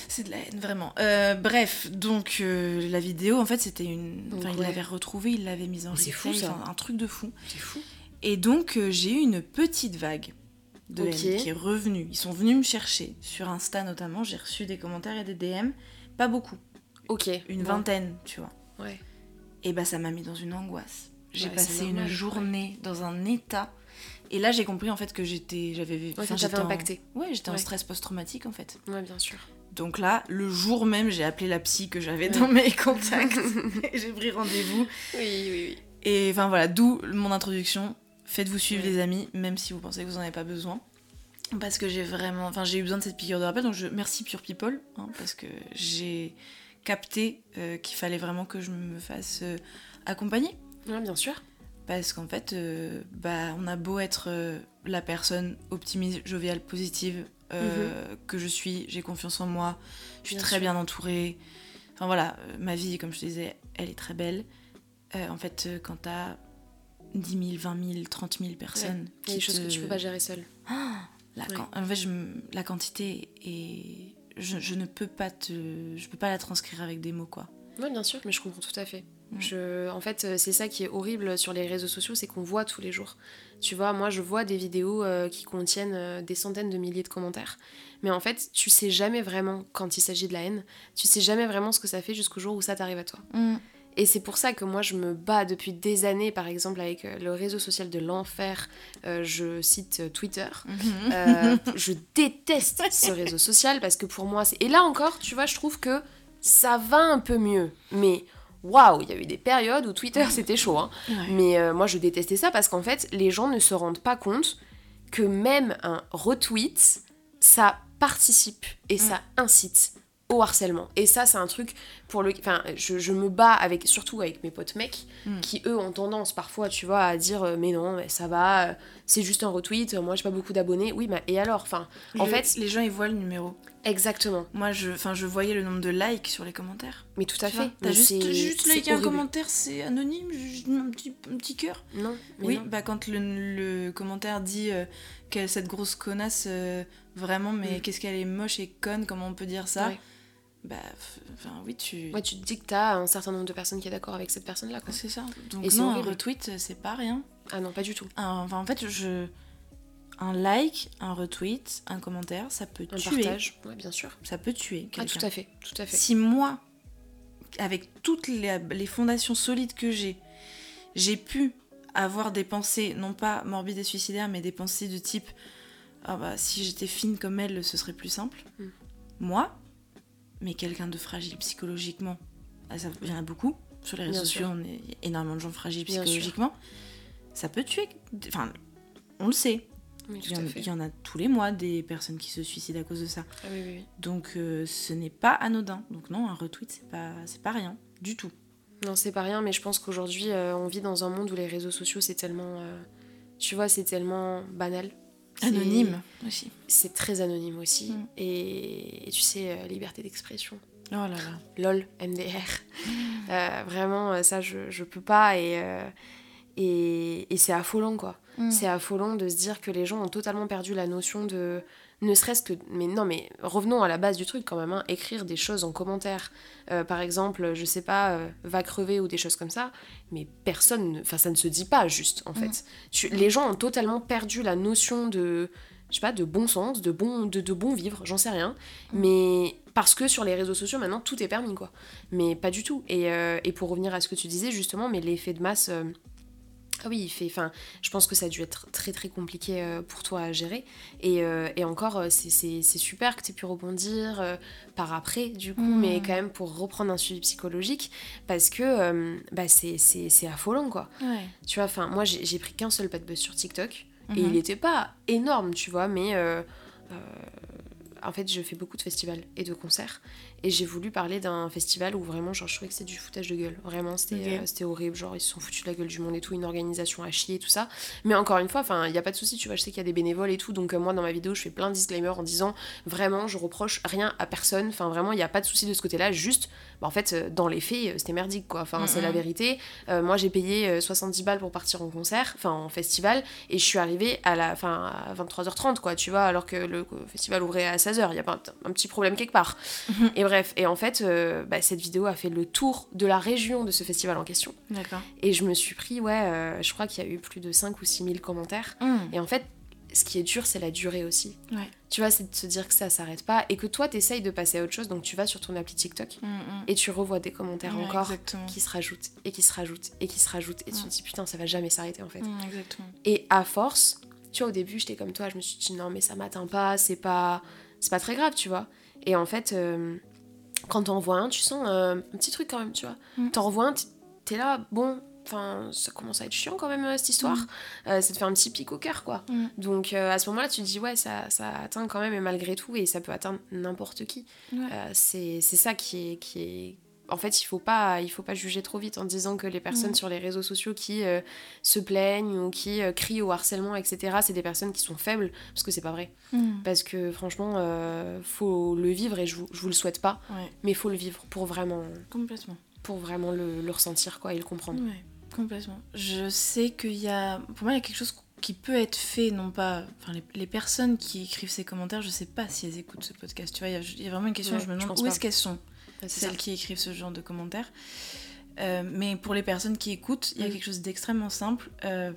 [SPEAKER 2] C'est de la haine, vraiment. Euh, bref, donc euh, la vidéo, en fait, c'était une. Enfin, il l'avait retrouvée, il l'avait mise en
[SPEAKER 1] Mais c'est
[SPEAKER 2] replay,
[SPEAKER 1] fou, ça.
[SPEAKER 2] enfin, un truc de fou.
[SPEAKER 1] C'est fou.
[SPEAKER 2] Et donc, euh, j'ai eu une petite vague de
[SPEAKER 1] Ok.
[SPEAKER 2] haine qui est revenue. Ils sont venus me chercher, sur Insta notamment. J'ai reçu des commentaires et des DM. Pas beaucoup,
[SPEAKER 1] Ok.
[SPEAKER 2] une
[SPEAKER 1] bon.
[SPEAKER 2] vingtaine, tu vois.
[SPEAKER 1] Ouais.
[SPEAKER 2] Et bah, ça m'a mis dans une angoisse. J'ai
[SPEAKER 1] Ouais,
[SPEAKER 2] passé
[SPEAKER 1] normal,
[SPEAKER 2] une journée dans un état. Et là, j'ai compris en fait que j'étais. J'avais.
[SPEAKER 1] Ouais,
[SPEAKER 2] j'étais en-
[SPEAKER 1] impacté.
[SPEAKER 2] Ouais, j'étais en stress post-traumatique en fait.
[SPEAKER 1] Ouais, bien sûr.
[SPEAKER 2] Donc là, le jour même, j'ai appelé la psy que j'avais dans mes contacts. Et j'ai pris rendez-vous.
[SPEAKER 1] Oui, oui, oui.
[SPEAKER 2] Et enfin voilà, d'où mon introduction. Faites-vous suivre les amis, même si vous pensez que vous n'en avez pas besoin. Parce que j'ai vraiment. Enfin, j'ai eu besoin de cette piqûre de rappel. Donc je merci Pure People. hein, parce que j'ai capté euh, qu'il fallait vraiment que je me fasse euh, accompagner.
[SPEAKER 1] Ouais, bien sûr.
[SPEAKER 2] Parce qu'en fait, euh, bah, on a beau être euh, la personne optimiste, joviale, positive euh, que je suis, j'ai confiance en moi, je suis.
[SPEAKER 1] Bien
[SPEAKER 2] très
[SPEAKER 1] sûr.
[SPEAKER 2] bien entourée. Enfin voilà, euh, ma vie, comme je te disais, elle est très belle. En fait, quand t'as 10 000, 20 000, 30 000 personnes
[SPEAKER 1] Il y a des choses que tu peux pas gérer seule.
[SPEAKER 2] la,
[SPEAKER 1] Ouais.
[SPEAKER 2] quan- en fait, je la quantité est... Je, je ne peux pas te... Je peux pas la transcrire avec des mots, quoi.
[SPEAKER 1] Ouais, bien sûr, mais je comprends tout à fait.
[SPEAKER 2] Mm.
[SPEAKER 1] Je, en fait, euh, c'est ça qui est horrible sur les réseaux sociaux, c'est qu'on voit tous les jours. Tu vois, moi, je vois des vidéos euh, qui contiennent euh, des centaines de milliers de commentaires. Mais en fait, tu sais jamais vraiment quand il s'agit de la haine. Tu sais jamais vraiment ce que ça fait jusqu'au jour où ça t'arrive à toi. Et c'est pour ça que moi, je me bats depuis des années, par exemple, avec euh, le réseau social de l'enfer. Euh, je cite euh, Twitter.
[SPEAKER 2] Mhm.
[SPEAKER 1] Euh, je déteste ce réseau social parce que pour moi, c'est. Et là encore, tu vois, je trouve que ça va un peu mieux. Mais waouh, il y a eu des périodes où Twitter c'était chaud. hein.
[SPEAKER 2] Ouais.
[SPEAKER 1] Mais euh, moi, je détestais ça parce qu'en fait, les gens ne se rendent pas compte que même un retweet, ça participe et ça incite au harcèlement. Et ça, c'est un truc pour le... Enfin, je, je me bats avec, surtout avec mes potes mecs,
[SPEAKER 2] Mm.
[SPEAKER 1] qui eux ont tendance parfois, tu vois, à dire euh, mais non, mais ça va, euh, c'est juste un retweet, euh, moi j'ai pas beaucoup d'abonnés. Oui, mais et alors Enfin, en
[SPEAKER 2] Le-
[SPEAKER 1] fait,
[SPEAKER 2] les gens, ils voient le numéro.
[SPEAKER 1] exactement.
[SPEAKER 2] Moi, je, enfin, je voyais le nombre de likes sur les commentaires.
[SPEAKER 1] Mais tout à
[SPEAKER 2] Tu
[SPEAKER 1] fait.
[SPEAKER 2] T'as juste, juste liké un commentaire, c'est anonyme, juste un petit, un petit cœur.
[SPEAKER 1] Non, mais
[SPEAKER 2] Oui,
[SPEAKER 1] non.
[SPEAKER 2] bah quand le, le commentaire dit euh, qu'elle cette grosse connasse, euh, vraiment, mais
[SPEAKER 1] Mm.
[SPEAKER 2] qu'est-ce qu'elle est moche et conne, comment on peut dire ça
[SPEAKER 1] Ouais.
[SPEAKER 2] Bah, enfin, oui, tu.
[SPEAKER 1] Ouais, tu te dis que t'as un certain nombre de personnes qui est d'accord avec cette personne-là, quoi.
[SPEAKER 2] C'est ça. Donc,
[SPEAKER 1] Et
[SPEAKER 2] non, un retweet, c'est pas rien.
[SPEAKER 1] Ah non, pas du tout.
[SPEAKER 2] Un- Enfin, en fait, je. Un like, un retweet, un commentaire, ça peut
[SPEAKER 1] Un
[SPEAKER 2] tuer.
[SPEAKER 1] partage, ouais, bien sûr.
[SPEAKER 2] Ça peut tuer
[SPEAKER 1] Ah, tout à fait, tout à fait.
[SPEAKER 2] Si moi, avec toutes les, les fondations solides que j'ai, j'ai pu avoir des pensées, non pas morbides et suicidaires, mais des pensées de type Ah bah si j'étais fine comme elle, ce serait plus simple.
[SPEAKER 1] Mm.
[SPEAKER 2] Moi, mais quelqu'un de fragile psychologiquement, ah, ça, il y en a beaucoup. Sur les réseaux
[SPEAKER 1] Bien
[SPEAKER 2] sociaux, on est énormément de gens fragiles
[SPEAKER 1] Bien sûr.
[SPEAKER 2] psychologiquement. Ça peut tuer. Enfin, on le sait.
[SPEAKER 1] Oui,
[SPEAKER 2] Il y, en,
[SPEAKER 1] à fait.
[SPEAKER 2] il y en a tous les mois des personnes qui se suicident à cause de ça.
[SPEAKER 1] Ah oui, oui, oui.
[SPEAKER 2] Donc euh, ce n'est pas anodin. Donc non, un retweet, c'est pas, c'est pas rien du tout.
[SPEAKER 1] Non, c'est pas rien, mais je pense qu'aujourd'hui, euh, on vit dans un monde où les réseaux sociaux, c'est tellement. euh, tu vois, c'est tellement banal.
[SPEAKER 2] Anonyme aussi.
[SPEAKER 1] C'est très anonyme aussi.
[SPEAKER 2] Mm.
[SPEAKER 1] Et, et tu sais, euh, liberté d'expression.
[SPEAKER 2] Oh là là.
[SPEAKER 1] LOL, MDR. Euh, vraiment, euh, ça, je, je peux pas. Et, et, et c'est affolant, quoi.
[SPEAKER 2] Mm.
[SPEAKER 1] C'est affolant de se dire que les gens ont totalement perdu la notion de. Ne serait-ce que. Mais non, mais revenons à la base du truc quand même. hein. Écrire des choses en commentaire. Euh, par exemple, je sais pas, euh, va crever ou des choses comme ça. Mais personne. ne- Enfin, ça ne se dit pas juste, en fait. Tu- les gens ont totalement perdu la notion de. Je sais pas, de bon sens, de bon, de, de bon vivre, j'en sais rien. Mais parce que sur les réseaux sociaux, maintenant, tout est permis, quoi. Mais pas du tout. Et, euh, et pour revenir à ce que tu disais, justement, mais l'effet de masse. Ah oui, il fait. Enfin, je pense que ça a dû être très très compliqué euh, pour toi à gérer. Et, euh, et encore, euh, c'est- super que tu aies pu rebondir euh, par après, du coup, mais quand même pour reprendre un suivi psychologique, parce que euh, bah, c'est affolant, quoi.
[SPEAKER 2] Ouais.
[SPEAKER 1] Tu vois, enfin, moi j'ai pris qu'un seul pas de buzz sur TikTok, et
[SPEAKER 2] Mhm.
[SPEAKER 1] il était pas énorme, tu vois, mais. en fait, je fais beaucoup de festivals et de concerts. Et j'ai voulu parler d'un festival où vraiment, genre, je trouvais que c'était du foutage de gueule. Vraiment, c'était euh, c'était horrible. Genre, ils se sont foutus de la gueule du monde et tout, une organisation à chier et tout ça. Mais encore une fois, enfin, il n'y a pas de souci, tu vois, je sais qu'il y a des bénévoles et tout. Donc, euh, moi, dans ma vidéo, je fais plein de disclaimers en disant vraiment, je reproche rien à personne. Enfin, vraiment, il n'y a pas de souci de ce côté-là. Juste, bah, en fait, euh, dans les faits, c'était merdique, quoi. Enfin, c'est la vérité. moi, j'ai payé 70 balles pour partir en concert, enfin, en festival, et je suis arrivée à la fin à 23h30, quoi, tu vois, alors que le festival ouvrait à 16h. Il y a pas un, petit problème quelque part. et bref, et en fait, euh, bah, cette vidéo a fait le tour de la région de ce festival en question.
[SPEAKER 2] D'accord.
[SPEAKER 1] Et je me suis pris, ouais, euh, je crois qu'il y a eu plus de 5 ou 6 000 commentaires. Hmm. Et en fait, ce qui est dur, c'est la durée aussi.
[SPEAKER 2] Ouais.
[SPEAKER 1] Tu vois, c'est de se dire que ça s'arrête pas et que toi, t'essayes de passer à autre chose. Donc, tu vas sur ton appli TikTok hmm, hmm. et tu revois des commentaires encore qui se rajoutent et qui se rajoutent et qui se rajoutent. Et tu te dis, putain, ça va jamais s'arrêter en fait.
[SPEAKER 2] exactement.
[SPEAKER 1] Et à force, tu vois, au début, j'étais comme toi, je me suis dit, non, mais ça m'atteint pas, c'est pas, c'est pas très grave, tu vois. Et en fait, euh, quand t'en vois un, tu sens euh, un petit truc quand même, tu vois. Mm. T'en vois un, t'es là, bon, enfin, ça commence à être chiant quand même, euh, cette histoire. Mm. ça te fait un petit pic au cœur, quoi. Mm. Donc, à ce moment-là, tu te dis, ouais, ça, ça atteint quand même, et malgré tout, et ça peut atteindre n'importe qui. c'est ça qui est, qui est en fait, il faut pas, il faut pas juger trop vite en disant que les personnes mm. sur les réseaux sociaux qui euh, se plaignent ou qui euh, crient au harcèlement, etc., c'est des personnes qui sont faibles, parce que c'est pas vrai. Mm. Parce que franchement, euh, faut le vivre et je vous, je vous le souhaite pas, mais il faut le vivre pour vraiment.
[SPEAKER 2] Complètement.
[SPEAKER 1] Pour vraiment le, ressentir quoi et le comprendre.
[SPEAKER 2] Ouais, complètement. Je sais qu'il y a, pour moi, il y a quelque chose qui peut être fait, non pas. Enfin, les, personnes qui écrivent ces commentaires, je sais pas si elles écoutent ce podcast. Tu vois, il y, a vraiment une question, je me demande où est-ce qu'elles sont celles qui écrivent ce genre de commentaires. Euh, mais pour les personnes qui écoutent, il y a mm. quelque chose d'extrêmement simple. Euh,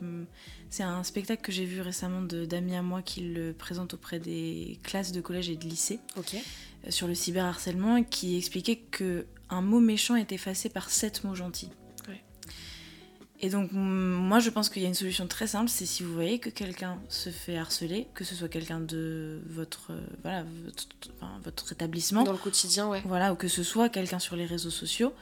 [SPEAKER 2] c'est un spectacle que j'ai vu récemment d'amis à moi qui le présente auprès des classes de collège et de lycée
[SPEAKER 1] euh,
[SPEAKER 2] sur le cyberharcèlement qui expliquait que un mot méchant est effacé par sept mots gentils. Et donc, moi, je pense qu'il y a une solution très simple, c'est si vous voyez que quelqu'un se fait harceler, que ce soit quelqu'un de votre, euh, voilà, votre, établissement.
[SPEAKER 1] Dans le quotidien, ouais.
[SPEAKER 2] Voilà, ou que ce soit quelqu'un sur les réseaux sociaux,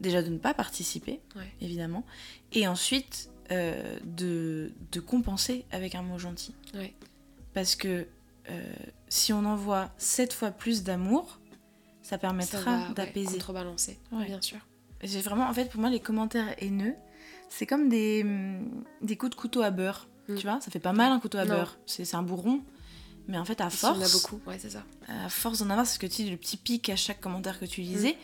[SPEAKER 2] déjà de ne pas participer, évidemment. Et ensuite, euh, de, de, compenser avec un mot gentil.
[SPEAKER 1] Ouais.
[SPEAKER 2] Parce que euh, si on envoie sept fois plus d'amour, ça permettra d'apaiser. Ouais,
[SPEAKER 1] contrebalancer, bien sûr.
[SPEAKER 2] J'ai vraiment, en fait, pour moi, les commentaires haineux, c'est comme des, mm, des coups de couteau à beurre. Mm. Tu vois, ça fait pas mal un couteau à beurre. C'est un bourron. Mais en fait, à force.
[SPEAKER 1] Il y en a beaucoup, ouais, c'est ça.
[SPEAKER 2] À force d'en avoir, c'est ce que tu dis, le petit pic à chaque commentaire que tu lisais.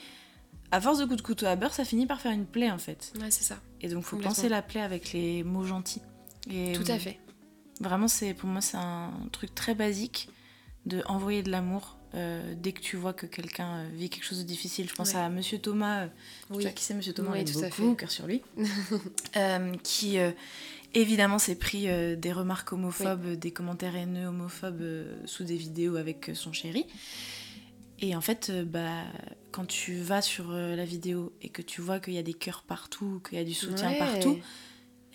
[SPEAKER 2] À force de coups de couteau à beurre, ça finit par faire une plaie en fait.
[SPEAKER 1] Ouais, c'est ça.
[SPEAKER 2] Et donc, faut penser la plaie avec les mots gentils. Et,
[SPEAKER 1] Tout à fait.
[SPEAKER 2] Vraiment, c'est pour moi, c'est un truc très basique de envoyer de l'amour euh, dès que tu vois que quelqu'un euh, vit quelque chose de difficile. Je pense à Monsieur Thomas, euh, oui. tu vois qui c'est Monsieur Thomas,
[SPEAKER 1] oui, tout
[SPEAKER 2] beaucoup,
[SPEAKER 1] à fait.
[SPEAKER 2] cœur sur lui, qui évidemment s'est pris des remarques homophobes, des commentaires haineux homophobes sous des vidéos avec son chéri. Et en fait, bah, quand tu vas sur la vidéo et que tu vois qu'il y a des cœurs partout, qu'il y a du soutien partout,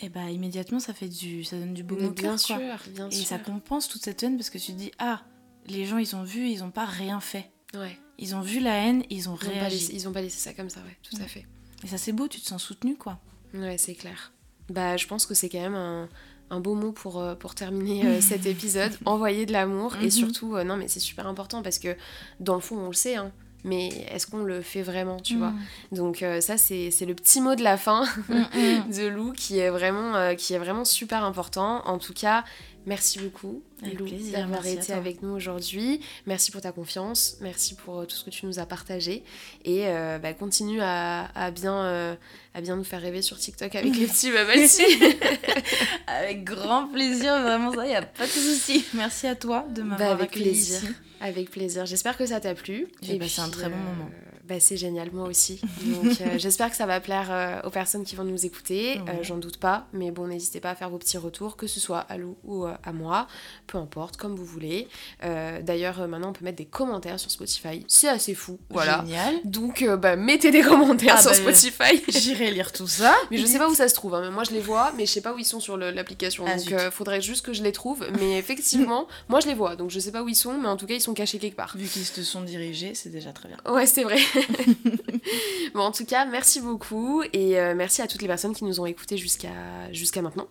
[SPEAKER 2] et bah immédiatement ça fait du, ça donne du beau au
[SPEAKER 1] cœur. Bien sûr, bien
[SPEAKER 2] et ça compense toute cette haine parce que tu te dis ah les gens, ils ont vu, ils n'ont pas rien fait.
[SPEAKER 1] Ouais.
[SPEAKER 2] Ils ont vu la haine, ils ont réagi.
[SPEAKER 1] ils ont pas laissé ça comme ça, ouais, tout à fait.
[SPEAKER 2] Et ça, c'est beau, tu te sens soutenu, quoi.
[SPEAKER 1] Ouais, c'est clair. Bah, je pense que c'est quand même un, un beau mot pour, euh, pour terminer euh, cet épisode. Envoyer de l'amour. Et mhm. surtout, euh, non, mais c'est super important parce que dans le fond, on le sait, hein, mais est-ce qu'on le fait vraiment, tu vois? Mhm. Donc ça, c'est le petit mot de la fin mhm. de Lou qui est, vraiment, qui est vraiment super important. En tout cas, Merci beaucoup, Lou, d'avoir été avec nous aujourd'hui. Merci pour ta confiance, merci pour euh, tout ce que tu nous as partagé. Et euh, bah, continue à, bien, euh, à bien nous faire rêver sur TikTok avec les petits bubble
[SPEAKER 2] Avec grand plaisir, vraiment ça, il n'y a pas de souci. Merci à toi de m'avoir
[SPEAKER 1] bah, avec plaisir. Avec plaisir. J'espère que ça t'a plu.
[SPEAKER 2] J'ai passé un très bon moment.
[SPEAKER 1] Bah, c'est génial, moi aussi. Donc euh, j'espère que ça va plaire euh, aux personnes qui vont nous écouter. Euh, j'en doute pas, mais bon, n'hésitez pas à faire vos petits retours, que ce soit à Lou ou à moi, peu importe, comme vous voulez. D'ailleurs, maintenant, on peut mettre des commentaires sur Spotify. C'est assez fou, voilà.
[SPEAKER 2] Génial.
[SPEAKER 1] Donc, bah, mettez des commentaires ah, sur bah, Spotify.
[SPEAKER 2] J'irai lire tout ça.
[SPEAKER 1] Mais je sais pas où ça se trouve. Hein. Moi, je les vois, mais je sais pas où ils sont sur l'application. Ah, donc, faudrait juste que je les trouve. Mais effectivement, moi, je les vois. Donc, je sais pas où ils sont, mais en tout cas, ils sont cachés quelque part.
[SPEAKER 2] Vu qu'ils te sont dirigés, c'est déjà très bien.
[SPEAKER 1] Ouais, c'est vrai. bon, en tout cas, merci beaucoup et euh, merci à toutes les personnes qui nous ont écoutés jusqu'à jusqu'à maintenant.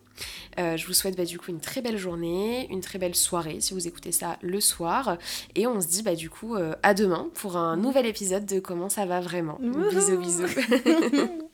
[SPEAKER 1] Euh, je vous souhaite bah, du coup une très belle journée, une très belle soirée si vous écoutez ça le soir. Et on se dit bah, du coup à demain pour un nouvel épisode de Comment ça va vraiment. Bisous bisous.